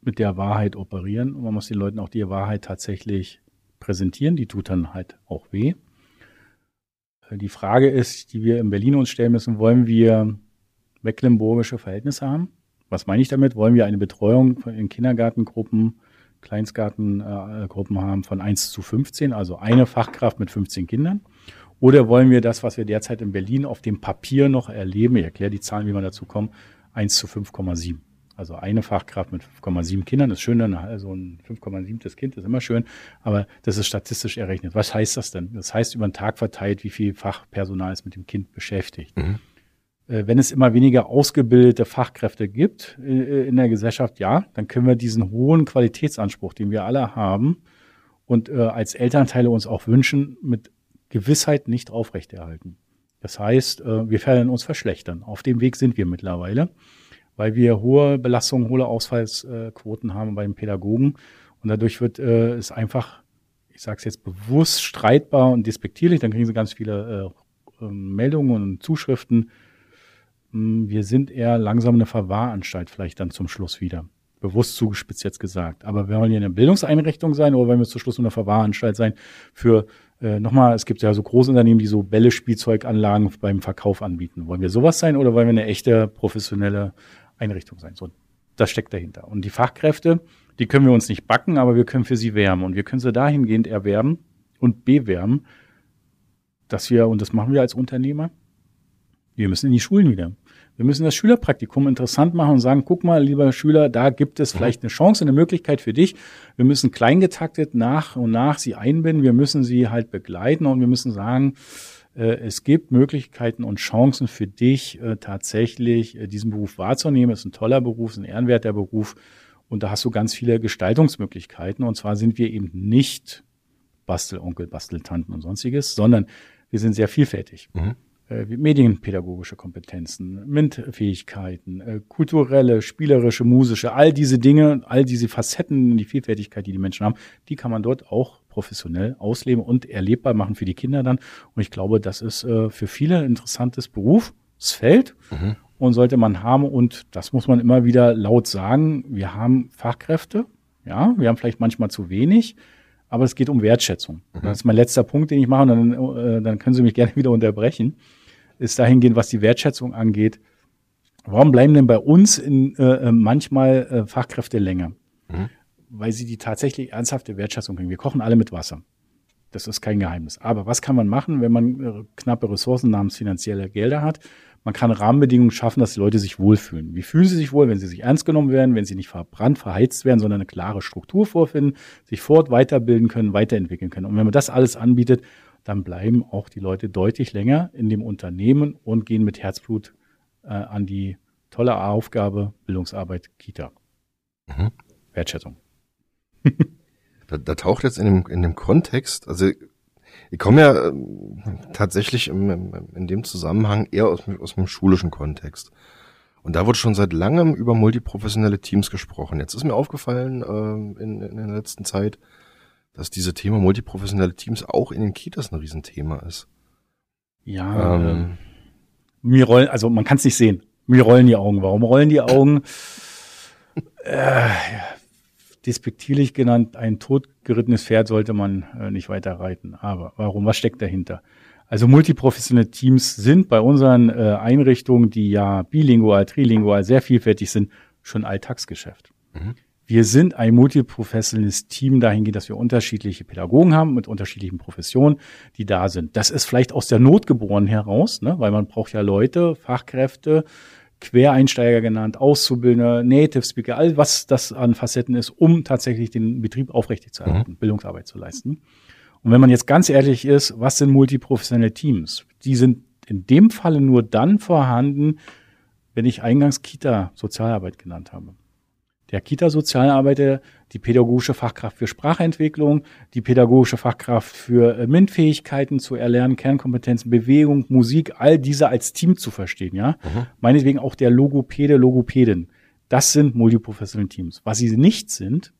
mit der Wahrheit operieren und man muss den Leuten auch die Wahrheit tatsächlich präsentieren. Die tut dann halt auch weh. Äh, die Frage ist, die wir in Berlin uns stellen müssen, wollen wir mecklenburgische Verhältnisse haben? Was meine ich damit? Wollen wir eine Betreuung in Kindergartengruppen, Kleinstgartengruppen haben von 1 zu 15, also eine Fachkraft mit 15 Kindern? Oder wollen wir das, was wir derzeit in Berlin auf dem Papier noch erleben, ich erkläre die Zahlen, wie man dazu kommt, 1 zu 5,7. Also eine Fachkraft mit 5,7 Kindern ist schön, dann also ein 5,7. Kind ist immer schön, aber das ist statistisch errechnet. Was heißt das denn? Das heißt über den Tag verteilt, wie viel Fachpersonal ist mit dem Kind beschäftigt. Mhm. Äh, wenn es immer weniger ausgebildete Fachkräfte gibt äh, in der Gesellschaft, ja, dann können wir diesen hohen Qualitätsanspruch, den wir alle haben und äh, als Elternteile uns auch wünschen, mit Gewissheit nicht aufrechterhalten. Das heißt, wir werden uns verschlechtern. Auf dem Weg sind wir mittlerweile, weil wir hohe Belastungen, hohe Ausfallsquoten haben bei den Pädagogen. Und dadurch wird äh, es einfach, ich sage es jetzt bewusst, streitbar und despektierlich, dann kriegen sie ganz viele äh, ähm, Meldungen und Zuschriften. Hm, wir sind eher langsam eine Verwahranstalt vielleicht dann zum Schluss wieder. Bewusst zugespitzt jetzt gesagt. Aber wir wollen hier eine Bildungseinrichtung sein oder wollen wir zum Schluss eine Verwahranstalt sein für, äh, nochmal, es gibt ja so Großunternehmen, die so Bälle, Spielzeuganlagen beim Verkauf anbieten. Wollen wir sowas sein oder wollen wir eine echte professionelle Einrichtung sein? So, das steckt dahinter. Und die Fachkräfte, die können wir uns nicht backen, aber wir können für sie wärmen. Und wir können sie dahingehend erwerben und bewerben, dass wir, und das machen wir als Unternehmer, wir müssen in die Schulen wieder. Wir müssen das Schülerpraktikum interessant machen und sagen, guck mal, lieber Schüler, da gibt es vielleicht eine Chance, eine Möglichkeit für dich. Wir müssen kleingetaktet nach und nach sie einbinden. Wir müssen sie halt begleiten und wir müssen sagen, es gibt Möglichkeiten und Chancen für dich, äh, tatsächlich äh, diesen Beruf wahrzunehmen. Es ist ein toller Beruf, es ist ein ehrenwerter Beruf. Und da hast du ganz viele Gestaltungsmöglichkeiten. Und zwar sind wir eben nicht Bastelonkel, Basteltanten und sonstiges, sondern wir sind sehr vielfältig. Mhm. Äh, medienpädagogische Kompetenzen, MINT-Fähigkeiten, äh, kulturelle, spielerische, musische, all diese Dinge, all diese Facetten, die Vielfältigkeit, die die Menschen haben, die kann man dort auch professionell ausleben und erlebbar machen für die Kinder dann. Und ich glaube, das ist äh, für viele ein interessantes Berufsfeld. Mhm und sollte man haben. Und das muss man immer wieder laut sagen. Wir haben Fachkräfte. Ja, wir haben vielleicht manchmal zu wenig, aber es geht um Wertschätzung. Mhm. Das ist mein letzter Punkt, den ich mache. Und dann, äh, dann können Sie mich gerne wieder unterbrechen. Ist dahingehend, was die Wertschätzung angeht. Warum bleiben denn bei uns in, äh, äh manchmal äh, Fachkräfte länger? Mhm. Weil sie die tatsächlich ernsthafte Wertschätzung bringen. Wir kochen alle mit Wasser. Das ist kein Geheimnis. Aber was kann man machen, wenn man äh, knappe Ressourcen namens finanzielle Gelder hat? Man kann Rahmenbedingungen schaffen, dass die Leute sich wohlfühlen. Wie fühlen sie sich wohl, wenn sie sich ernst genommen werden, wenn sie nicht verbrannt, verheizt werden, sondern eine klare Struktur vorfinden, sich fort weiterbilden können, weiterentwickeln können. Und wenn man das alles anbietet, dann bleiben auch die Leute deutlich länger in dem Unternehmen und gehen mit Herzblut äh, an die tolle Aufgabe Bildungsarbeit Kita. Mhm. Wertschätzung. Da, da taucht jetzt in dem, in dem Kontext, also ich komme ja äh, tatsächlich im, im, in dem Zusammenhang eher aus, aus dem schulischen Kontext. Und da wird schon seit langem über multiprofessionelle Teams gesprochen. Jetzt ist mir aufgefallen äh, in, in der letzten Zeit, dass dieses Thema multiprofessionelle Teams auch in den Kitas ein Riesenthema ist. Ja, ähm, äh, mir rollen, also man kann es nicht sehen. Mir rollen die Augen. Warum rollen die Augen? äh, despektierlich genannt, ein totgerittenes Pferd sollte man äh, nicht weiter reiten. Aber warum? Was steckt dahinter? Also multiprofessionelle Teams sind bei unseren äh, Einrichtungen, die ja bilingual, trilingual, sehr vielfältig sind, schon Alltagsgeschäft. Mhm. Wir sind ein multiprofessionelles Team dahingehend, dass wir unterschiedliche Pädagogen haben mit unterschiedlichen Professionen, die da sind. Das ist vielleicht aus der Not geboren heraus, ne? weil man braucht ja Leute, Fachkräfte, Quereinsteiger genannt, Auszubildende, Native Speaker, all was das an Facetten ist, um tatsächlich den Betrieb aufrechtzuerhalten, mhm. Bildungsarbeit zu leisten. Und wenn man jetzt ganz ehrlich ist, was sind multiprofessionelle Teams? Die sind in dem Falle nur dann vorhanden, wenn ich eingangs Kita-Sozialarbeit genannt habe der Kita-Sozialarbeiter, die pädagogische Fachkraft für Sprachentwicklung, die pädagogische Fachkraft für äh, MINT-Fähigkeiten zu erlernen, Kernkompetenzen, Bewegung, Musik, all diese als Team zu verstehen, ja. Mhm. Meinetwegen auch der Logopäde, Logopädin. Das sind multiprofessionelle Teams. Was sie nicht sind,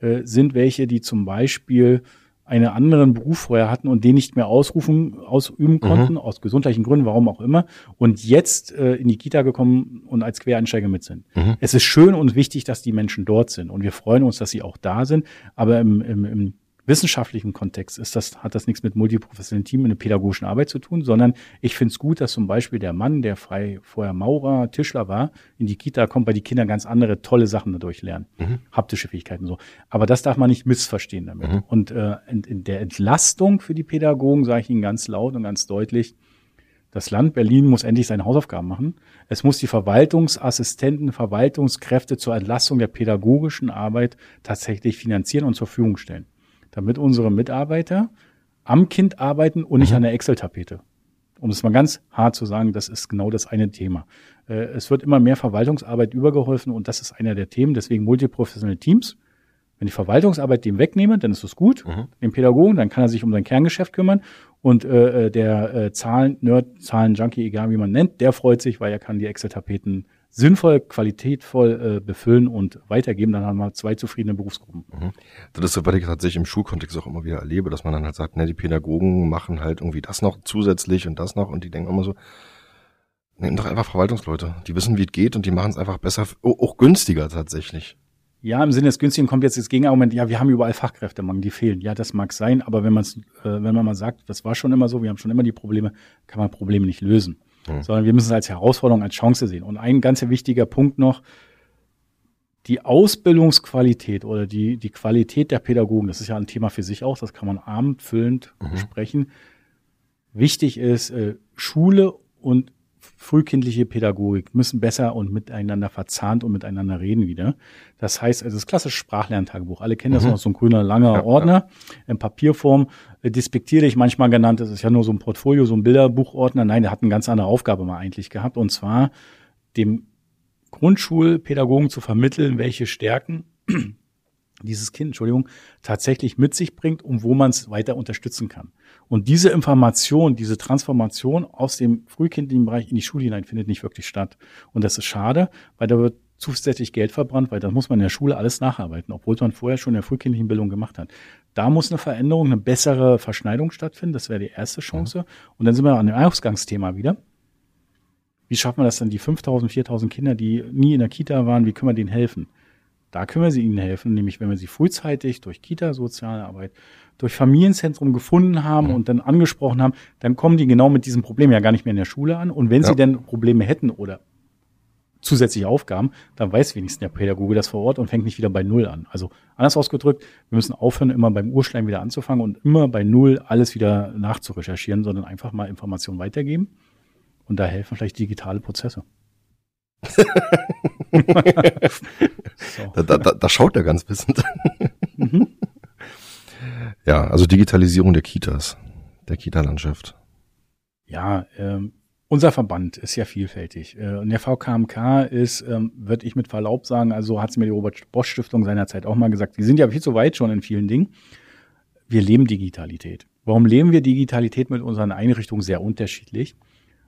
äh, sind welche, die zum Beispiel einen anderen Beruf vorher hatten und den nicht mehr ausrufen, ausüben mhm. konnten, mhm. aus gesundheitlichen Gründen, warum auch immer, und jetzt äh, in die Kita gekommen und als Quereinsteiger mit sind. Mhm. Es ist schön und wichtig, dass die Menschen dort sind und wir freuen uns, dass sie auch da sind, aber im, im, im wissenschaftlichen Kontext ist das, hat das nichts mit multiprofessionellen Team in der pädagogischen Arbeit zu tun, sondern ich finde es gut, dass zum Beispiel der Mann, der frei vorher Maurer, Tischler war, in die Kita kommt, weil die Kinder ganz andere tolle Sachen dadurch lernen. Mhm. Haptische Fähigkeiten so. Aber das darf man nicht missverstehen damit. Mhm. Und äh, in, in der Entlastung für die Pädagogen sage ich Ihnen ganz laut und ganz deutlich, das Land Berlin muss endlich seine Hausaufgaben machen. Es muss die Verwaltungsassistenten, Verwaltungskräfte zur Entlastung der pädagogischen Arbeit tatsächlich finanzieren und zur Verfügung stellen damit unsere Mitarbeiter am Kind arbeiten und nicht mhm. an der Excel-Tapete. Um es mal ganz hart zu sagen, das ist genau das eine Thema. Äh, es wird immer mehr Verwaltungsarbeit übergeholfen und das ist einer der Themen. Deswegen multiprofessionelle Teams. Wenn ich Verwaltungsarbeit dem wegnehme, dann ist das gut. Mhm. Dem Pädagogen, dann kann er sich um sein Kerngeschäft kümmern. Und äh, äh der äh, Zahlen-Nerd, Zahlen-Junkie, egal wie man nennt, der freut sich, weil er kann die Excel-Tapeten sinnvoll, qualitätvoll äh, befüllen und weitergeben, dann haben wir zwei zufriedene Berufsgruppen. Mhm. Das ist so, was ich tatsächlich im Schulkontext auch immer wieder erlebe, dass man dann halt sagt, ne, die Pädagogen machen halt irgendwie das noch zusätzlich und das noch und die denken immer so, nehmen doch einfach Verwaltungsleute. Die wissen, wie es geht und die machen es einfach besser, auch günstiger tatsächlich. Ja, im Sinne des Günstigen kommt jetzt das Gegenargument, ja, wir haben überall Fachkräftemangel, die fehlen. Ja, das mag sein, aber wenn man äh, wenn man mal sagt, das war schon immer so, wir haben schon immer die Probleme, kann man Probleme nicht lösen mhm. sondern wir müssen es als Herausforderung, als Chance sehen. Und ein ganz wichtiger Punkt noch, die Ausbildungsqualität oder die, die Qualität der Pädagogen, das ist ja ein Thema für sich auch, das kann man abendfüllend mhm. besprechen. Wichtig ist, äh, Schule und frühkindliche Pädagogik müssen besser und miteinander verzahnt und miteinander reden wieder. Das heißt, also das klassische Sprachlerntagebuch. Alle kennen mhm. das noch, so ein grüner, langer ja, Ordner ja. in Papierform. Äh, despektiere ich manchmal genannt. Das ist ja nur so ein Portfolio, so ein Bilderbuchordner. Nein, der hat eine ganz andere Aufgabe mal eigentlich gehabt. Und zwar dem Grundschulpädagogen zu vermitteln, welche Stärken dieses Kind, Entschuldigung, tatsächlich mit sich bringt und wo man es weiter unterstützen kann. Und diese Information, diese Transformation aus dem frühkindlichen Bereich in die Schule hinein findet nicht wirklich statt. Und das ist schade, weil da wird zusätzlich Geld verbrannt, weil das muss man in der Schule alles nacharbeiten, obwohl man vorher schon in der frühkindlichen Bildung gemacht hat. Da muss eine Veränderung, eine bessere Verschneidung stattfinden. Das wäre die erste Chance. Und dann sind wir an dem Ausgangsthema wieder. Wie schaffen wir das dann, die 5000, 4000 Kinder, die nie in der Kita waren, wie können wir denen helfen? Da können wir sie ihnen helfen, nämlich wenn wir sie frühzeitig durch Kita-Sozialarbeit, durch Familienzentrum gefunden haben und dann angesprochen haben, dann kommen die genau mit diesem Problem ja gar nicht mehr in der Schule an. Und wenn ja. sie denn Probleme hätten oder zusätzliche Aufgaben, dann weiß wenigstens der Pädagoge das vor Ort und fängt nicht wieder bei Null an. Also anders ausgedrückt, wir müssen aufhören, immer beim Urschleim wieder anzufangen und immer bei Null alles wieder nachzurecherchieren, sondern einfach mal Informationen weitergeben. Und da helfen vielleicht digitale Prozesse. so. da, da, da schaut er ganz wissend. mhm. Ja, also Digitalisierung der Kitas, der Kita-Landschaft. Ja, ähm, unser Verband ist ja vielfältig. Äh, und der VKMK ist, ähm, würde ich mit Verlaub sagen, also hat es mir die Robert-Bosch-Stiftung seinerzeit auch mal gesagt, die sind ja viel zu weit schon in vielen Dingen. Wir leben Digitalität. Warum leben wir Digitalität mit unseren Einrichtungen sehr unterschiedlich?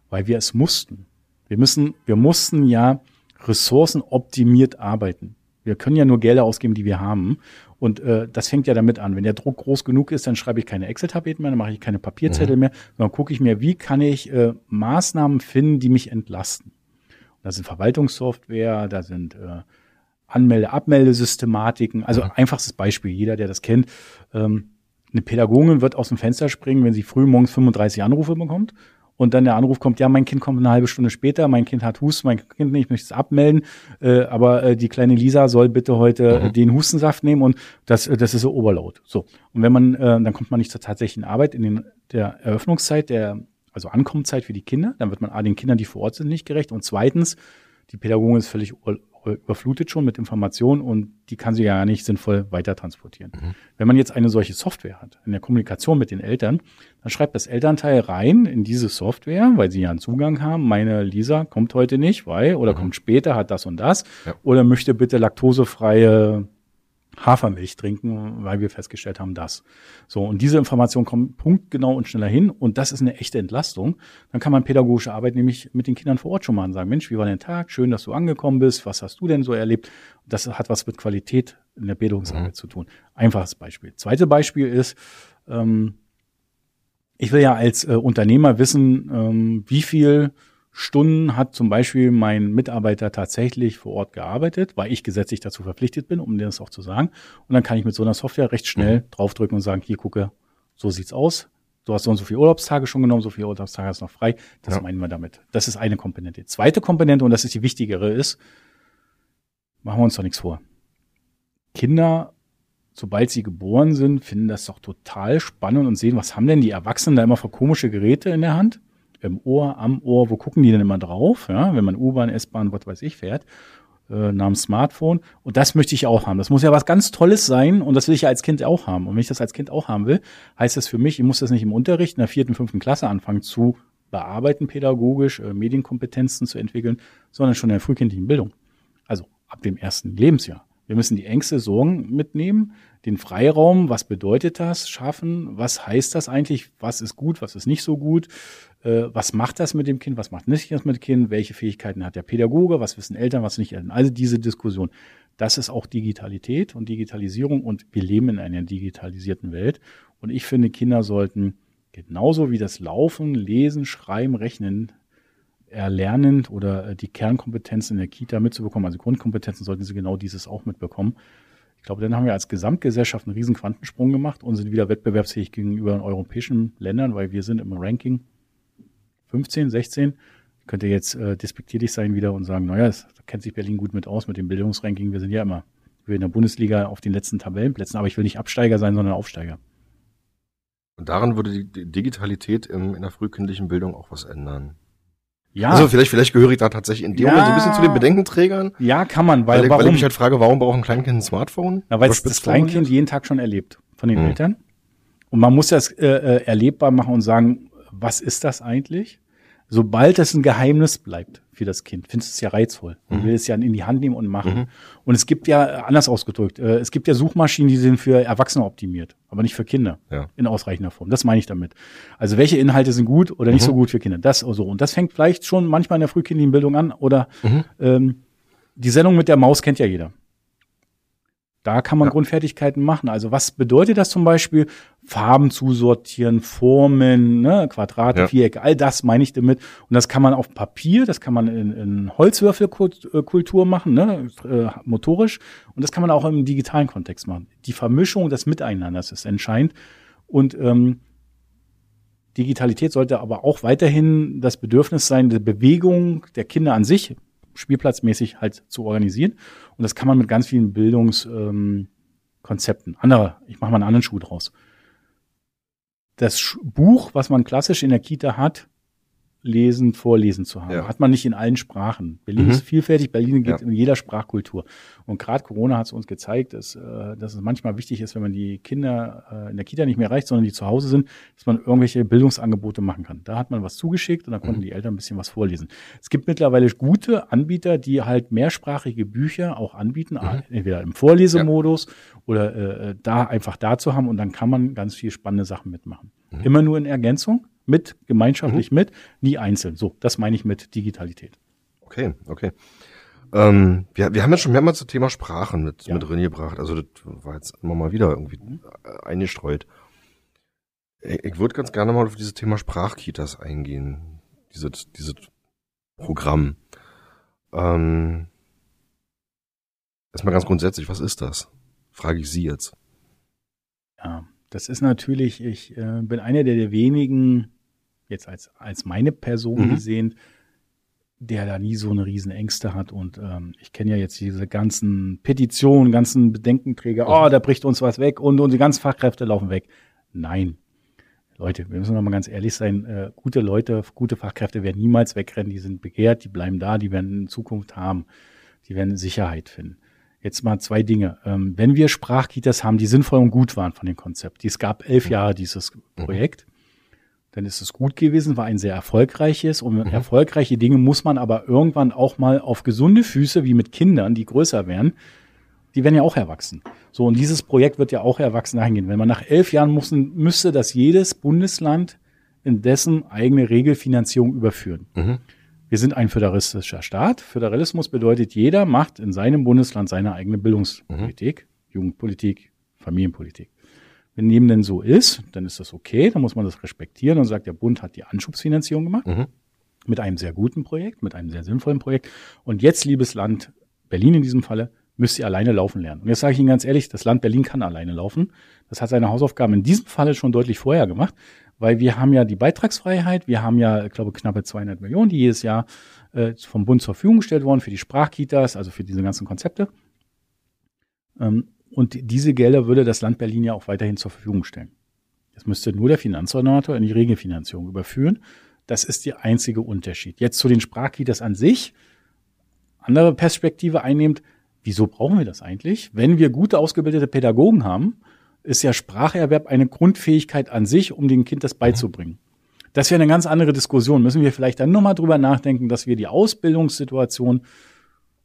Weil wir es mussten. Wir müssen, wir mussten ja ressourcenoptimiert arbeiten. Wir können ja nur Gelder ausgeben, die wir haben. Und äh, das fängt ja damit an. Wenn der Druck groß genug ist, dann schreibe ich keine Excel-Tabellen mehr, dann mache ich keine Papierzettel mhm. mehr, sondern gucke ich mir, wie kann ich äh, Maßnahmen finden, die mich entlasten. Und da sind Verwaltungssoftware, da sind äh, Anmelde-, Abmeldesystematiken. Also mhm. einfachstes Beispiel, jeder, der das kennt. Ähm, eine Pädagogin wird aus dem Fenster springen, wenn sie früh morgens 35 Anrufe bekommt und dann der Anruf kommt, ja, mein Kind kommt eine halbe Stunde später, mein Kind hat Husten, mein Kind nicht, ich möchte es abmelden, äh, aber äh, die kleine Lisa soll bitte heute mhm. den Hustensaft nehmen und das, äh, das ist so Overload. So. Und wenn man, äh, dann kommt man nicht zur tatsächlichen Arbeit in den, der Eröffnungszeit, der, also Ankommenzeit für die Kinder, dann wird man A, den Kindern, die vor Ort sind, nicht gerecht und zweitens, die Pädagogin ist völlig überflutet schon mit Informationen und die kann sie ja nicht sinnvoll weiter transportieren. Mhm. Wenn man jetzt eine solche Software hat, in der Kommunikation mit den Eltern, dann schreibt das Elternteil rein in diese Software, weil sie ja einen Zugang haben. Meine Lisa kommt heute nicht, weil, oder mhm. kommt später, hat das und das, ja. oder möchte bitte laktosefreie Hafermilch trinken, weil wir festgestellt haben, dass. So, und diese Information kommt punktgenau und schneller hin und das ist eine echte Entlastung. Dann kann man pädagogische Arbeit nämlich mit den Kindern vor Ort schon mal sagen, Mensch, wie war dein Tag? Schön, dass du angekommen bist. Was hast du denn so erlebt? Das hat was mit Qualität in der Bildungsarbeit mhm. zu tun. Einfaches Beispiel. Zweite Beispiel ist, ähm, ich will ja als äh, Unternehmer wissen, ähm, wie viel Stunden hat zum Beispiel mein Mitarbeiter tatsächlich vor Ort gearbeitet, weil ich gesetzlich dazu verpflichtet bin, um dir das auch zu sagen. Und dann kann ich mit so einer Software recht schnell mhm. draufdrücken und sagen, hier gucke, so sieht's aus. Du hast so und so viele Urlaubstage schon genommen, so viele Urlaubstage hast noch frei. Das ja. meinen wir damit. Das ist eine Komponente. Zweite Komponente, und das ist die wichtigere, ist, machen wir uns doch nichts vor. Kinder, sobald sie geboren sind, finden das doch total spannend und sehen, was haben denn die Erwachsenen da immer für komische Geräte in der Hand? Im Ohr, am Ohr, wo gucken die denn immer drauf, ja, wenn man U-Bahn, S-Bahn, was weiß ich fährt, äh, namens Smartphone. Und das möchte ich auch haben. Das muss ja was ganz Tolles sein und das will ich ja als Kind auch haben. Und wenn ich das als Kind auch haben will, heißt das für mich, ich muss das nicht im Unterricht in der vierten, fünften Klasse anfangen zu bearbeiten, pädagogisch, äh, Medienkompetenzen zu entwickeln, sondern schon in der frühkindlichen Bildung. Also ab dem ersten Lebensjahr. Wir müssen die Ängste, Sorgen mitnehmen, den Freiraum, was bedeutet das, schaffen, was heißt das eigentlich, was ist gut, was ist nicht so gut, äh, was macht das mit dem Kind, was macht nicht das mit dem Kind, welche Fähigkeiten hat der Pädagoge, was wissen Eltern, was nicht Eltern. Also diese Diskussion. Das ist auch Digitalität und Digitalisierung und wir leben in einer digitalisierten Welt. Und ich finde, Kinder sollten genauso wie das Laufen, Lesen, Schreiben, Rechnen erlernen oder äh, die Kernkompetenzen in der Kita mitzubekommen, also Grundkompetenzen, sollten sie genau dieses auch mitbekommen. Ich glaube, dann haben wir als Gesamtgesellschaft einen riesen Quantensprung gemacht und sind wieder wettbewerbsfähig gegenüber den europäischen Ländern, weil wir sind im Ranking 15, 16. Könnte jetzt äh, despektierlich sein wieder und sagen, naja, da kennt sich Berlin gut mit aus mit dem Bildungsranking. Wir sind ja immer wir in der Bundesliga auf den letzten Tabellenplätzen, aber ich will nicht Absteiger sein, sondern Aufsteiger. Und daran würde die Digitalität im, in der frühkindlichen Bildung auch was ändern. Ja. Also vielleicht, vielleicht gehöre ich da tatsächlich in dem ja. Moment so ein bisschen zu den Bedenkenträgern. Ja, kann man, weil, weil, warum? weil ich mich halt frage, warum braucht ein Kleinkind ein Smartphone? Na, weil es das Kleinkind jeden Tag schon erlebt von den hm. Eltern. Und man muss das äh, äh, erlebbar machen und sagen, was ist das eigentlich? Sobald es ein Geheimnis bleibt, für das Kind. Findest es ja reizvoll. Man mhm. will es ja in die Hand nehmen und machen. Mhm. Und es gibt ja, anders ausgedrückt, äh, es gibt ja Suchmaschinen, die sind für Erwachsene optimiert, aber nicht für Kinder. Ja. In ausreichender Form. Das meine ich damit. Also welche Inhalte sind gut oder nicht mhm. so gut für Kinder? Das so. Und das fängt vielleicht schon manchmal in der frühkindlichen Bildung an. Oder mhm. ähm, die Sendung mit der Maus kennt ja jeder. Da kann man ja. Grundfertigkeiten machen. Also was bedeutet das zum Beispiel? Farben zusortieren, Formen, ne, Quadrate, ja. Vierecke, all das meine ich damit. Und das kann man auf Papier, das kann man in, in Holzwürfelkultur machen, ne, äh, motorisch. Und das kann man auch im digitalen Kontext machen. Die Vermischung des Miteinanders ist entscheidend. Und ähm, Digitalität sollte aber auch weiterhin das Bedürfnis sein, die Bewegung der Kinder an sich spielplatzmäßig halt zu organisieren. Und das kann man mit ganz vielen Bildungskonzepten. Ähm, Andere, ich mache mal einen anderen Schuh draus. Das Buch, was man klassisch in der Kita hat, lesen, vorlesen zu haben. Ja. Hat man nicht in allen Sprachen. Berlin mhm. ist vielfältig, Berlin geht ja. in jeder Sprachkultur. Und gerade Corona hat es uns gezeigt, dass, äh, dass es manchmal wichtig ist, wenn man die Kinder äh, in der Kita nicht mehr erreicht, sondern die zu Hause sind, dass man irgendwelche Bildungsangebote machen kann. Da hat man was zugeschickt und da konnten mhm. die Eltern ein bisschen was vorlesen. Es gibt mittlerweile gute Anbieter, die halt mehrsprachige Bücher auch anbieten, mhm. entweder im Vorlesemodus ja. oder äh, da einfach da zu haben und dann kann man ganz viel spannende Sachen mitmachen. Mhm. Immer nur in Ergänzung mit, gemeinschaftlich mhm. mit, nie einzeln. So, das meine ich mit Digitalität. Okay, okay. Ähm, wir, wir haben ja schon mehrmals das Thema Sprachen mit, ja. mit reingebracht. Also das war jetzt immer mal wieder irgendwie mhm. eingestreut. Ich, ich würde ganz gerne mal auf dieses Thema Sprachkitas eingehen. Dieses, dieses Programm. Ähm, erstmal ganz grundsätzlich, was ist das? Frage ich Sie jetzt. Ja, das ist natürlich, ich äh, bin einer der, der wenigen jetzt als, als meine Person mhm. gesehen, der da nie so eine riesen Ängste hat. Und ähm, ich kenne ja jetzt diese ganzen Petitionen, ganzen Bedenkenträger, mhm. oh, da bricht uns was weg und, die ganzen Fachkräfte laufen weg. Nein. Leute, wir müssen noch mal ganz ehrlich sein, äh, gute Leute, gute Fachkräfte werden niemals wegrennen, die sind begehrt, die bleiben da, die werden in Zukunft haben, die werden Sicherheit finden. Jetzt mal zwei Dinge. Ähm, wenn wir Sprachkitas haben, die sinnvoll und gut waren von dem Konzept, es gab elf mhm. Jahre dieses Projekt, dann ist es gut gewesen, war ein sehr erfolgreiches und mhm. erfolgreiche Dinge muss man aber irgendwann auch mal auf gesunde Füße, wie mit Kindern, die größer werden, die werden ja auch erwachsen. So, und dieses Projekt wird ja auch erwachsen dahingehen. Wenn man nach elf Jahren muss, müsste das jedes Bundesland in dessen eigene Regelfinanzierung überführen. Mhm. Wir sind ein föderalistischer Staat. Föderalismus bedeutet, jeder macht in seinem Bundesland seine eigene Bildungspolitik, mhm. Jugendpolitik, Familienpolitik. Wenn dem denn so ist, dann ist das okay, dann muss man das respektieren und sagt, der Bund hat die Anschubsfinanzierung gemacht. Mhm. Mit einem sehr guten Projekt, mit einem sehr sinnvollen Projekt. Und jetzt, liebes Land, Berlin in diesem Falle, müsst ihr alleine laufen lernen. Und jetzt sage ich Ihnen ganz ehrlich, das Land Berlin kann alleine laufen. Das hat seine Hausaufgaben in diesem Falle schon deutlich vorher gemacht, weil wir haben ja die Beitragsfreiheit, wir haben ja, ich glaube, knappe 200 Millionen, die jedes Jahr äh, vom Bund zur Verfügung gestellt worden für die Sprachkitas, also für diese ganzen Konzepte. Ähm, und diese Gelder würde das Land Berlin ja auch weiterhin zur Verfügung stellen. Das müsste nur der Finanzordinator in die Regelfinanzierung überführen. Das ist der einzige Unterschied. Jetzt zu den Sprachkitas an sich. Andere Perspektive einnehmend. Wieso brauchen wir das eigentlich? Wenn wir gute ausgebildete Pädagogen haben, ist ja Spracherwerb eine Grundfähigkeit an sich, um dem Kind das beizubringen. Das wäre eine ganz andere Diskussion. Müssen wir vielleicht dann nochmal drüber nachdenken, dass wir die Ausbildungssituation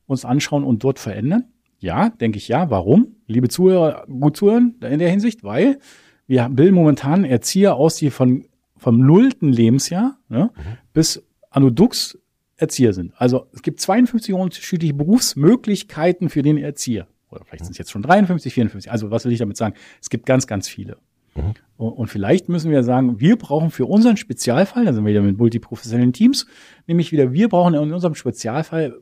uns anschauen und dort verändern? Ja, denke ich ja. Warum? Liebe Zuhörer, gut zuhören in der Hinsicht, weil wir bilden momentan Erzieher aus, die von, vom nullten Lebensjahr ne, mhm. bis Anno Dux Erzieher sind. Also es gibt 52 unterschiedliche Berufsmöglichkeiten für den Erzieher. Oder vielleicht sind es jetzt schon 53, 54. Also was will ich damit sagen? Es gibt ganz, ganz viele. Mhm. Und vielleicht müssen wir sagen, wir brauchen für unseren Spezialfall, da sind wir wieder mit multiprofessionellen Teams, nämlich wieder, wir brauchen in unserem Spezialfall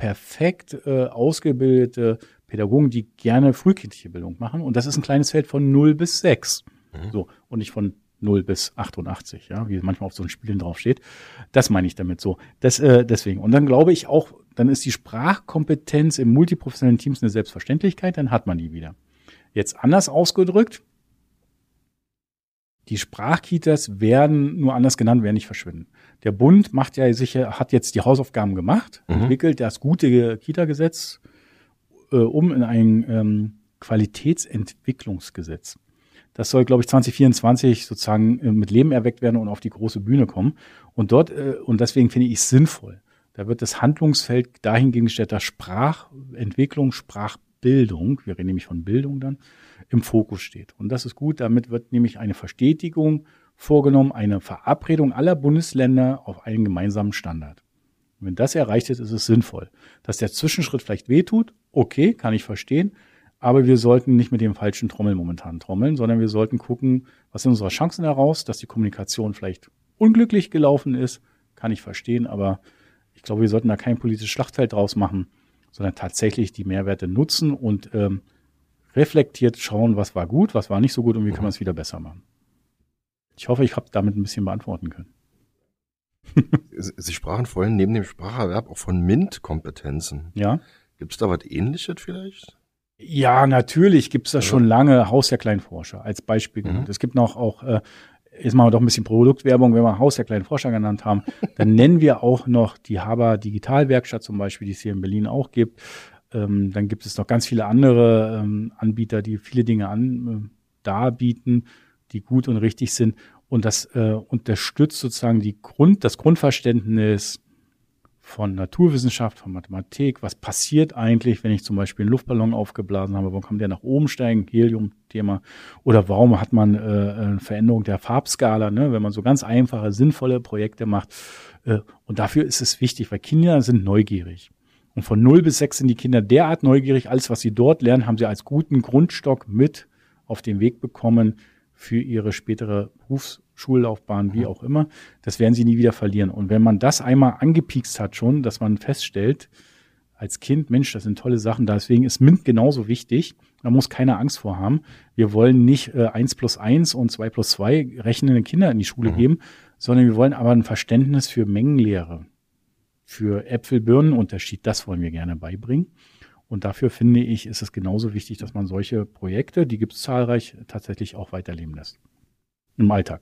perfekt äh, ausgebildete Pädagogen, die gerne frühkindliche Bildung machen. Und das ist ein kleines Feld von 0 bis 6. Mhm. So. Und nicht von 0 bis 88, ja, wie manchmal auf so ein Spielen draufsteht. Das meine ich damit so. Das, äh, deswegen. Und dann glaube ich auch, dann ist die Sprachkompetenz im multiprofessionellen Teams eine Selbstverständlichkeit, dann hat man die wieder. Jetzt anders ausgedrückt, die Sprachkitas werden nur anders genannt, werden nicht verschwinden. Der Bund macht ja sicher, hat jetzt die Hausaufgaben gemacht, mhm. entwickelt das gute Kita-Gesetz äh, um in ein ähm, Qualitätsentwicklungsgesetz. Das soll, glaube ich, 2024 sozusagen äh, mit Leben erweckt werden und auf die große Bühne kommen. Und dort, äh, und deswegen finde ich es sinnvoll. Da wird das Handlungsfeld dahingehend gestellt, dass Sprachentwicklung, Sprachbildung, wir reden nämlich von Bildung dann, im Fokus steht. Und das ist gut. Damit wird nämlich eine Verstetigung vorgenommen, eine Verabredung aller Bundesländer auf einen gemeinsamen Standard. Und wenn das erreicht ist, ist es sinnvoll. Dass der Zwischenschritt vielleicht wehtut, okay, kann ich verstehen. Aber wir sollten nicht mit dem falschen Trommel momentan trommeln, sondern wir sollten gucken, was sind unsere Chancen daraus, dass die Kommunikation vielleicht unglücklich gelaufen ist, kann ich verstehen, aber ich glaube, wir sollten da kein politisches Schlachtfeld draus machen, sondern tatsächlich die Mehrwerte nutzen und ähm, reflektiert schauen, was war gut, was war nicht so gut und wie kann man es wieder besser machen. Ich hoffe, ich habe damit ein bisschen beantworten können. Sie sprachen vorhin neben dem Spracherwerb auch von MINT-Kompetenzen. Ja. Gibt es da was ähnliches vielleicht? Ja, natürlich gibt es das ja. schon lange Haus der kleinen Forscher als Beispiel. Mhm. Es gibt noch auch, äh, jetzt machen wir doch ein bisschen Produktwerbung, wenn wir Haus der kleinen Forscher genannt haben, dann nennen wir auch noch die Haber Digitalwerkstatt zum Beispiel, die es hier in Berlin auch gibt. Ähm, dann gibt es noch ganz viele andere ähm, Anbieter, die viele Dinge an, äh, darbieten, die gut und richtig sind. Und das äh, unterstützt sozusagen die Grund, das Grundverständnis von Naturwissenschaft, von Mathematik. Was passiert eigentlich, wenn ich zum Beispiel einen Luftballon aufgeblasen habe? Warum kann der nach oben steigen? Helium-Thema. Oder warum hat man äh, eine Veränderung der Farbskala, ne? wenn man so ganz einfache, sinnvolle Projekte macht? Äh, und dafür ist es wichtig, weil Kinder sind neugierig. Und von 0 bis 6 sind die Kinder derart neugierig. Alles, was sie dort lernen, haben sie als guten Grundstock mit auf den Weg bekommen für ihre spätere Berufsschullaufbahn, wie auch immer. Das werden sie nie wieder verlieren. Und wenn man das einmal angepiekst hat schon, dass man feststellt, als Kind, Mensch, das sind tolle Sachen. Deswegen ist MINT genauso wichtig. Da muss keine Angst vor haben. Wir wollen nicht äh, 1 plus 1 und 2 plus 2 rechnende Kinder in die Schule mhm. geben, sondern wir wollen aber ein Verständnis für Mengenlehre, für Äpfel-Birnen-Unterschied. Das wollen wir gerne beibringen. Und dafür finde ich, ist es genauso wichtig, dass man solche Projekte, die gibt es zahlreich, tatsächlich auch weiterleben lässt. Im Alltag.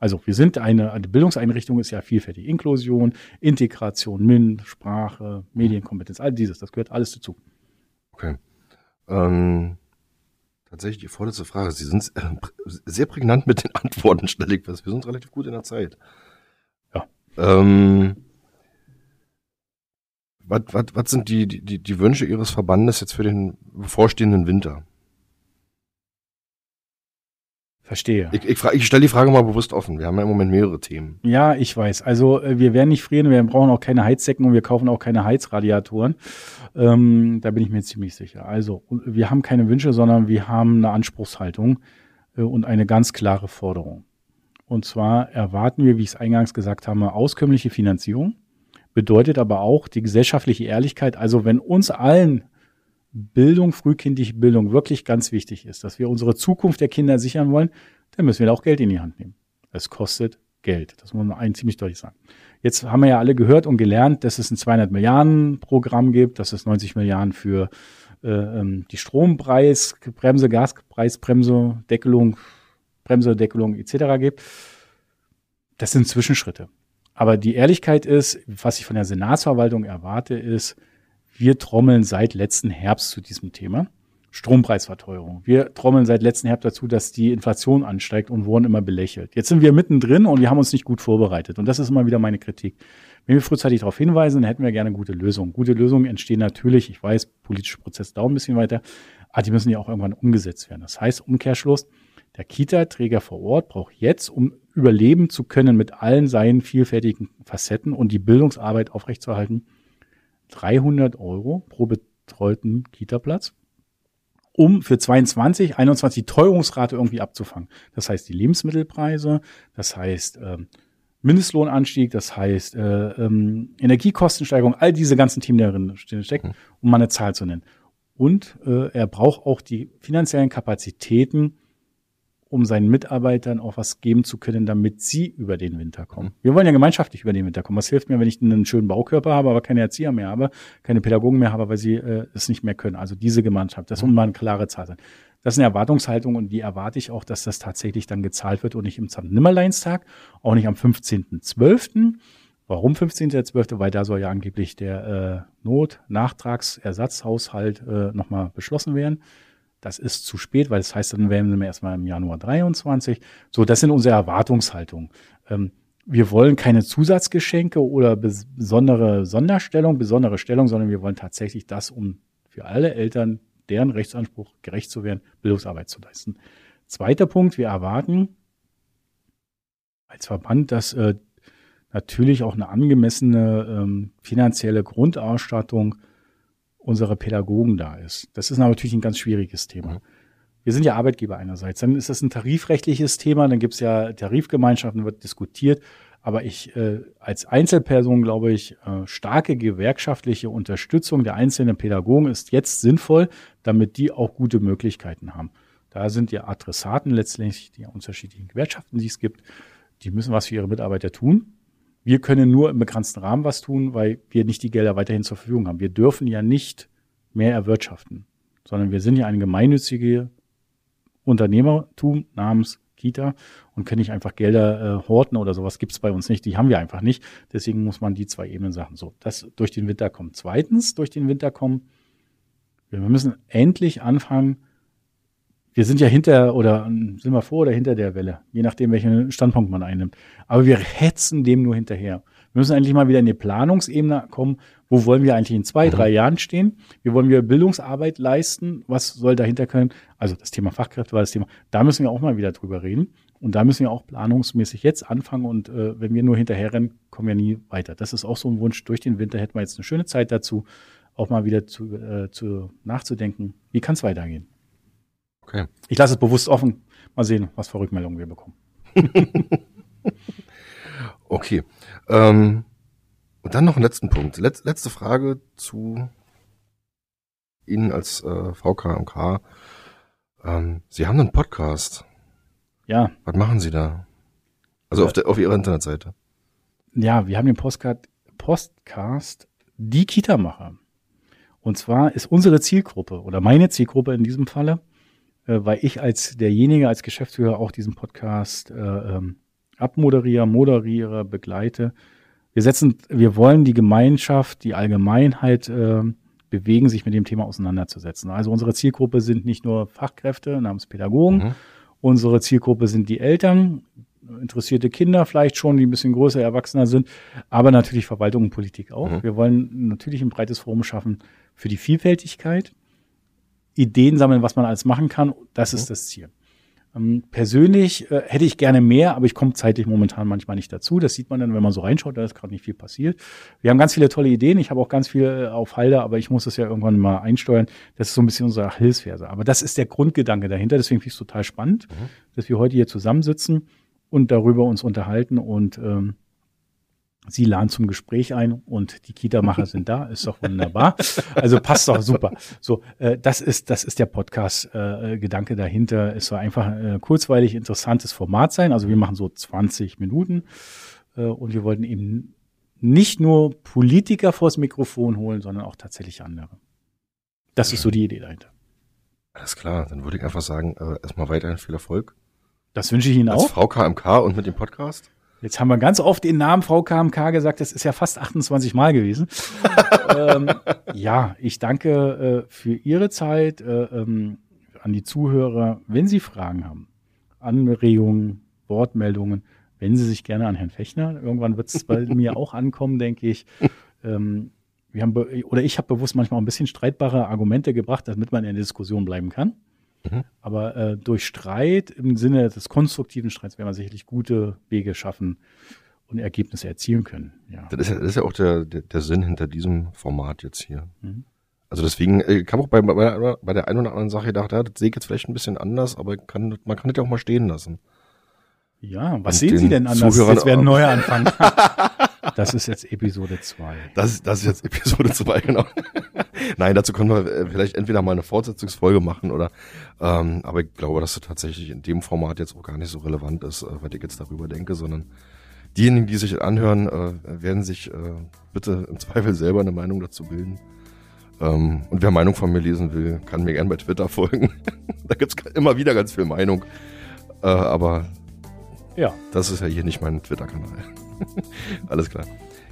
Also wir sind eine, eine Bildungseinrichtung ist ja vielfältig. Inklusion, Integration, MINT, Sprache, Medienkompetenz, all dieses, das gehört alles dazu. Okay. Ähm, tatsächlich die vorletzte Frage. Sie sind äh, sehr prägnant mit den Antworten, stelle ich fest. Wir sind relativ gut in der Zeit. Ja. Ähm, was, was, was sind die, die, die Wünsche Ihres Verbandes jetzt für den bevorstehenden Winter? Verstehe. Ich, ich, ich stelle die Frage mal bewusst offen. Wir haben ja im Moment mehrere Themen. Ja, ich weiß. Also äh, wir werden nicht frieren, wir brauchen auch keine Heizsäcken und wir kaufen auch keine Heizradiatoren. Ähm, da bin ich mir ziemlich sicher. Also wir haben keine Wünsche, sondern wir haben eine Anspruchshaltung äh, und eine ganz klare Forderung. Und zwar erwarten wir, wie ich es eingangs gesagt habe, auskömmliche Finanzierung bedeutet aber auch die gesellschaftliche Ehrlichkeit. Also wenn uns allen Bildung, frühkindliche Bildung wirklich ganz wichtig ist, dass wir unsere Zukunft der Kinder sichern wollen, dann müssen wir da auch Geld in die Hand nehmen. Es kostet Geld. Das muss man einen ziemlich deutlich sagen. Jetzt haben wir ja alle gehört und gelernt, dass es ein 200 Milliarden Programm gibt, dass es 90 Milliarden für äh, ähm, die Strompreisbremse, Gaspreisbremse, Deckelung, Bremse, Deckelung etc. gibt. Das sind Zwischenschritte. Aber die Ehrlichkeit ist, was ich von der Senatsverwaltung erwarte, ist, wir trommeln seit letzten Herbst zu diesem Thema. Strompreisverteuerung. Wir trommeln seit letzten Herbst dazu, dass die Inflation ansteigt und wurden immer belächelt. Jetzt sind wir mittendrin und wir haben uns nicht gut vorbereitet. Und das ist immer wieder meine Kritik. Wenn wir frühzeitig darauf hinweisen, dann hätten wir gerne gute Lösungen. Gute Lösungen entstehen natürlich, ich weiß, politische Prozesse dauern ein bisschen weiter, aber die müssen ja auch irgendwann umgesetzt werden. Das heißt, Umkehrschluss, der Kita-Träger vor Ort braucht jetzt, um überleben zu können mit allen seinen vielfältigen Facetten und die Bildungsarbeit aufrechtzuerhalten, 300 Euro pro betreuten Kita-Platz um für 22, 21 die Teuerungsrate irgendwie abzufangen. Das heißt, die Lebensmittelpreise, das heißt ähm, Mindestlohnanstieg, das heißt äh, ähm, Energiekostensteigerung, all diese ganzen Themen darin stecken, mhm. um mal eine Zahl zu nennen. Und äh, er braucht auch die finanziellen Kapazitäten, um seinen Mitarbeitern auch was geben zu können, damit sie über den Winter kommen. Mhm. Wir wollen ja gemeinschaftlich über den Winter kommen. Was hilft mir, wenn ich einen schönen Baukörper habe, aber keine Erzieher mehr habe, keine Pädagogen mehr habe, weil sie äh, es nicht mehr können. Also diese Gemeinschaft, das muss mal eine klare Zahl sein. Das ist eine Erwartungshaltung und die erwarte ich auch, dass das tatsächlich dann gezahlt wird und nicht im Nimmerleinstag, auch nicht am 15.12. Warum 15.12.? Weil da soll ja angeblich der äh, Not-Nachtragsersatzhaushalt äh, nochmal beschlossen werden. Das ist zu spät, weil das heißt, dann werden wir erstmal im Januar 23. So, das sind unsere Erwartungshaltungen. Ähm, wir wollen keine Zusatzgeschenke oder besondere Sonderstellung, besondere Stellung, sondern wir wollen tatsächlich das, um für alle Eltern, deren Rechtsanspruch gerecht zu werden, Bildungsarbeit zu leisten. Zweiter Punkt, wir erwarten als Verband, dass äh, natürlich auch eine angemessene ähm, finanzielle Grundausstattung unserer Pädagogen da ist. Das ist natürlich ein ganz schwieriges Thema. Mhm. Wir sind ja Arbeitgeber einerseits. Dann ist das ein tarifrechtliches Thema, dann gibt es ja Tarifgemeinschaften, wird diskutiert. Aber ich äh, als Einzelperson glaube ich, äh, starke gewerkschaftliche Unterstützung der einzelnen Pädagogen ist jetzt sinnvoll, damit die auch gute Möglichkeiten haben. Da sind die Adressaten letztlich die unterschiedlichen Gewerkschaften, die es gibt, die müssen was für ihre Mitarbeiter tun. Wir können nur im begrenzten Rahmen was tun, weil wir nicht die Gelder weiterhin zur Verfügung haben. Wir dürfen ja nicht mehr erwirtschaften, sondern wir sind ja ein gemeinnützige Unternehmertum namens Kita und können nicht einfach Gelder äh, horten oder sowas gibt's bei uns nicht. Die haben wir einfach nicht. Deswegen muss man die zwei Ebenen sagen. So, das durch den Winter kommt. Zweitens, durch den Winter kommen, wir müssen endlich anfangen, wir sind ja hinter oder sind wir vor oder hinter der Welle, je nachdem, welchen Standpunkt man einnimmt. Aber wir hetzen dem nur hinterher. Wir müssen endlich mal wieder in die Planungsebene kommen. Wo wollen wir eigentlich in zwei, mhm. drei Jahren stehen? Wie wollen wir Bildungsarbeit leisten? Was soll dahinter können? Also das Thema Fachkräfte war das Thema. Da müssen wir auch mal wieder drüber reden. Und da müssen wir auch planungsmäßig jetzt anfangen. Und äh, wenn wir nur hinterherrennen, kommen wir nie weiter. Das ist auch so ein Wunsch. Durch den Winter hätten wir jetzt eine schöne Zeit dazu, auch mal wieder zu, äh, zu nachzudenken. Wie kann es weitergehen? Okay. Ich lasse es bewusst offen. Mal sehen, was für Rückmeldungen wir bekommen. okay. Ähm, und dann noch einen letzten Punkt. Letz, letzte Frage zu Ihnen als äh, VKMK. Ähm, Sie haben einen Podcast. Ja. Was machen Sie da? Also ja. auf, der, auf Ihrer Internetseite. Ja, wir haben den Postcard, Postcast Die Kita-Macher. Und zwar ist unsere Zielgruppe oder meine Zielgruppe in diesem Falle äh, weil ich als derjenige, als Geschäftsführer auch diesen Podcast äh, ähm, abmoderiere, moderiere, begleite. Wir setzen, wir wollen die Gemeinschaft, die Allgemeinheit äh, bewegen, sich mit dem Thema auseinanderzusetzen. Also unsere Zielgruppe sind nicht nur Fachkräfte namens Pädagogen, mhm. unsere Zielgruppe sind die Eltern, interessierte Kinder vielleicht schon, die ein bisschen größer, erwachsener sind, aber natürlich Verwaltung und Politik auch. Mhm. Wir wollen natürlich ein breites Forum schaffen für die Vielfältigkeit Ideen sammeln, was man alles machen kann. Das mhm. ist das Ziel. Ähm, persönlich äh, hätte ich gerne mehr, aber ich komme zeitlich momentan manchmal nicht dazu. Das sieht man dann, wenn man so reinschaut, da ist gerade nicht viel passiert. Wir haben ganz viele tolle Ideen. Ich habe auch ganz viel äh, auf Halde, aber ich muss das ja irgendwann mal einsteuern. Das ist so ein bisschen unsere Achillesferse. Aber das ist der Grundgedanke dahinter. Deswegen finde ich es total spannend, mhm. dass wir heute hier zusammensitzen und darüber uns unterhalten und ähm, Sie laden zum Gespräch ein und die Kita-Macher sind da, ist doch wunderbar. Also passt doch super. So, äh, das ist das ist der Podcast-Gedanke äh, dahinter. Es soll einfach ein äh, kurzweilig interessantes Format sein. Also wir machen so 20 Minuten äh, und wir wollten eben nicht nur Politiker vors Mikrofon holen, sondern auch tatsächlich andere. Das ist so die Idee dahinter. Alles klar, dann würde ich einfach sagen, äh, erstmal weiterhin viel Erfolg. Das wünsche ich Ihnen Als auch. Frau KMK und mit dem Podcast. Jetzt haben wir ganz oft den Namen Frau KMK gesagt, das ist ja fast 28 Mal gewesen. ähm, ja, ich danke äh, für Ihre Zeit äh, ähm, an die Zuhörer. Wenn Sie Fragen haben, Anregungen, Wortmeldungen, wenden Sie sich gerne an Herrn Fechner. Irgendwann wird es bei mir auch ankommen, denke ich. Ähm, wir haben oder ich habe bewusst manchmal auch ein bisschen streitbare Argumente gebracht, damit man in der Diskussion bleiben kann. Mhm. Aber äh, durch Streit im Sinne des konstruktiven Streits werden wir sicherlich gute Wege schaffen und Ergebnisse erzielen können. Ja. Das, ist ja, das ist ja auch der, der, der Sinn hinter diesem Format jetzt hier. Mhm. Also deswegen äh, kann auch bei, bei, bei der einen oder anderen Sache gedacht, ja, das sehe ich jetzt vielleicht ein bisschen anders, aber kann, man kann das ja auch mal stehen lassen. Ja, was und sehen Sie denn anders? Zuhörern jetzt werden neuer anfangen. Das ist jetzt Episode 2. Das, das ist jetzt Episode 2, genau. Nein, dazu können wir äh, vielleicht entweder mal eine Fortsetzungsfolge machen oder, ähm, aber ich glaube, dass das tatsächlich in dem Format jetzt auch gar nicht so relevant ist, äh, was ich jetzt darüber denke, sondern diejenigen, die sich anhören, äh, werden sich äh, bitte im Zweifel selber eine Meinung dazu bilden. Ähm, und wer Meinung von mir lesen will, kann mir gerne bei Twitter folgen. da gibt's immer wieder ganz viel Meinung. Äh, aber ja, das ist ja hier nicht mein Twitter-Kanal. Alles klar.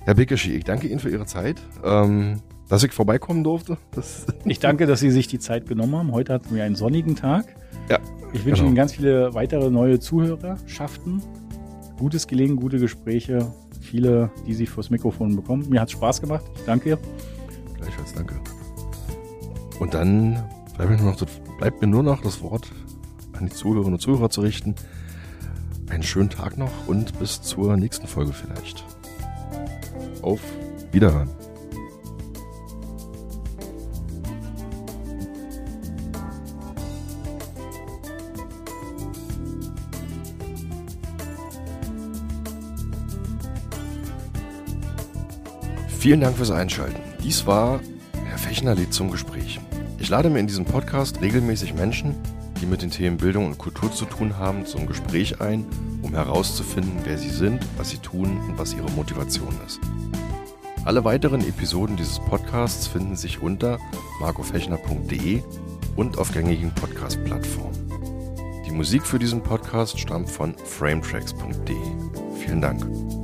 Herr Bickerschi, ich danke Ihnen für Ihre Zeit. Ähm, dass ich vorbeikommen durfte. Ich danke, dass Sie sich die Zeit genommen haben. Heute hatten wir einen sonnigen Tag. Ja. Ich wünsche genau. Ihnen ganz viele weitere neue Zuhörerschaften. Gutes Gelingen, gute Gespräche, viele, die sich fürs Mikrofon bekommen. Mir hat es Spaß gemacht. Ich danke. Gleichfalls danke. Und dann bleibt mir, noch, bleibt mir nur noch das Wort an die Zuhörerinnen und Zuhörer zu richten. Einen schönen Tag noch und bis zur nächsten Folge vielleicht. Auf Wiederhören. Vielen Dank fürs Einschalten. Dies war Herr Fechner lädt zum Gespräch. Ich lade mir in diesem Podcast regelmäßig Menschen, die mit den Themen Bildung und Kultur zu tun haben, zum Gespräch ein, um herauszufinden, wer sie sind, was sie tun und was ihre Motivation ist. Alle weiteren Episoden dieses Podcasts finden sich unter marcofechner.de und auf gängigen Podcast-Plattformen. Die Musik für diesen Podcast stammt von frametracks.de. Vielen Dank.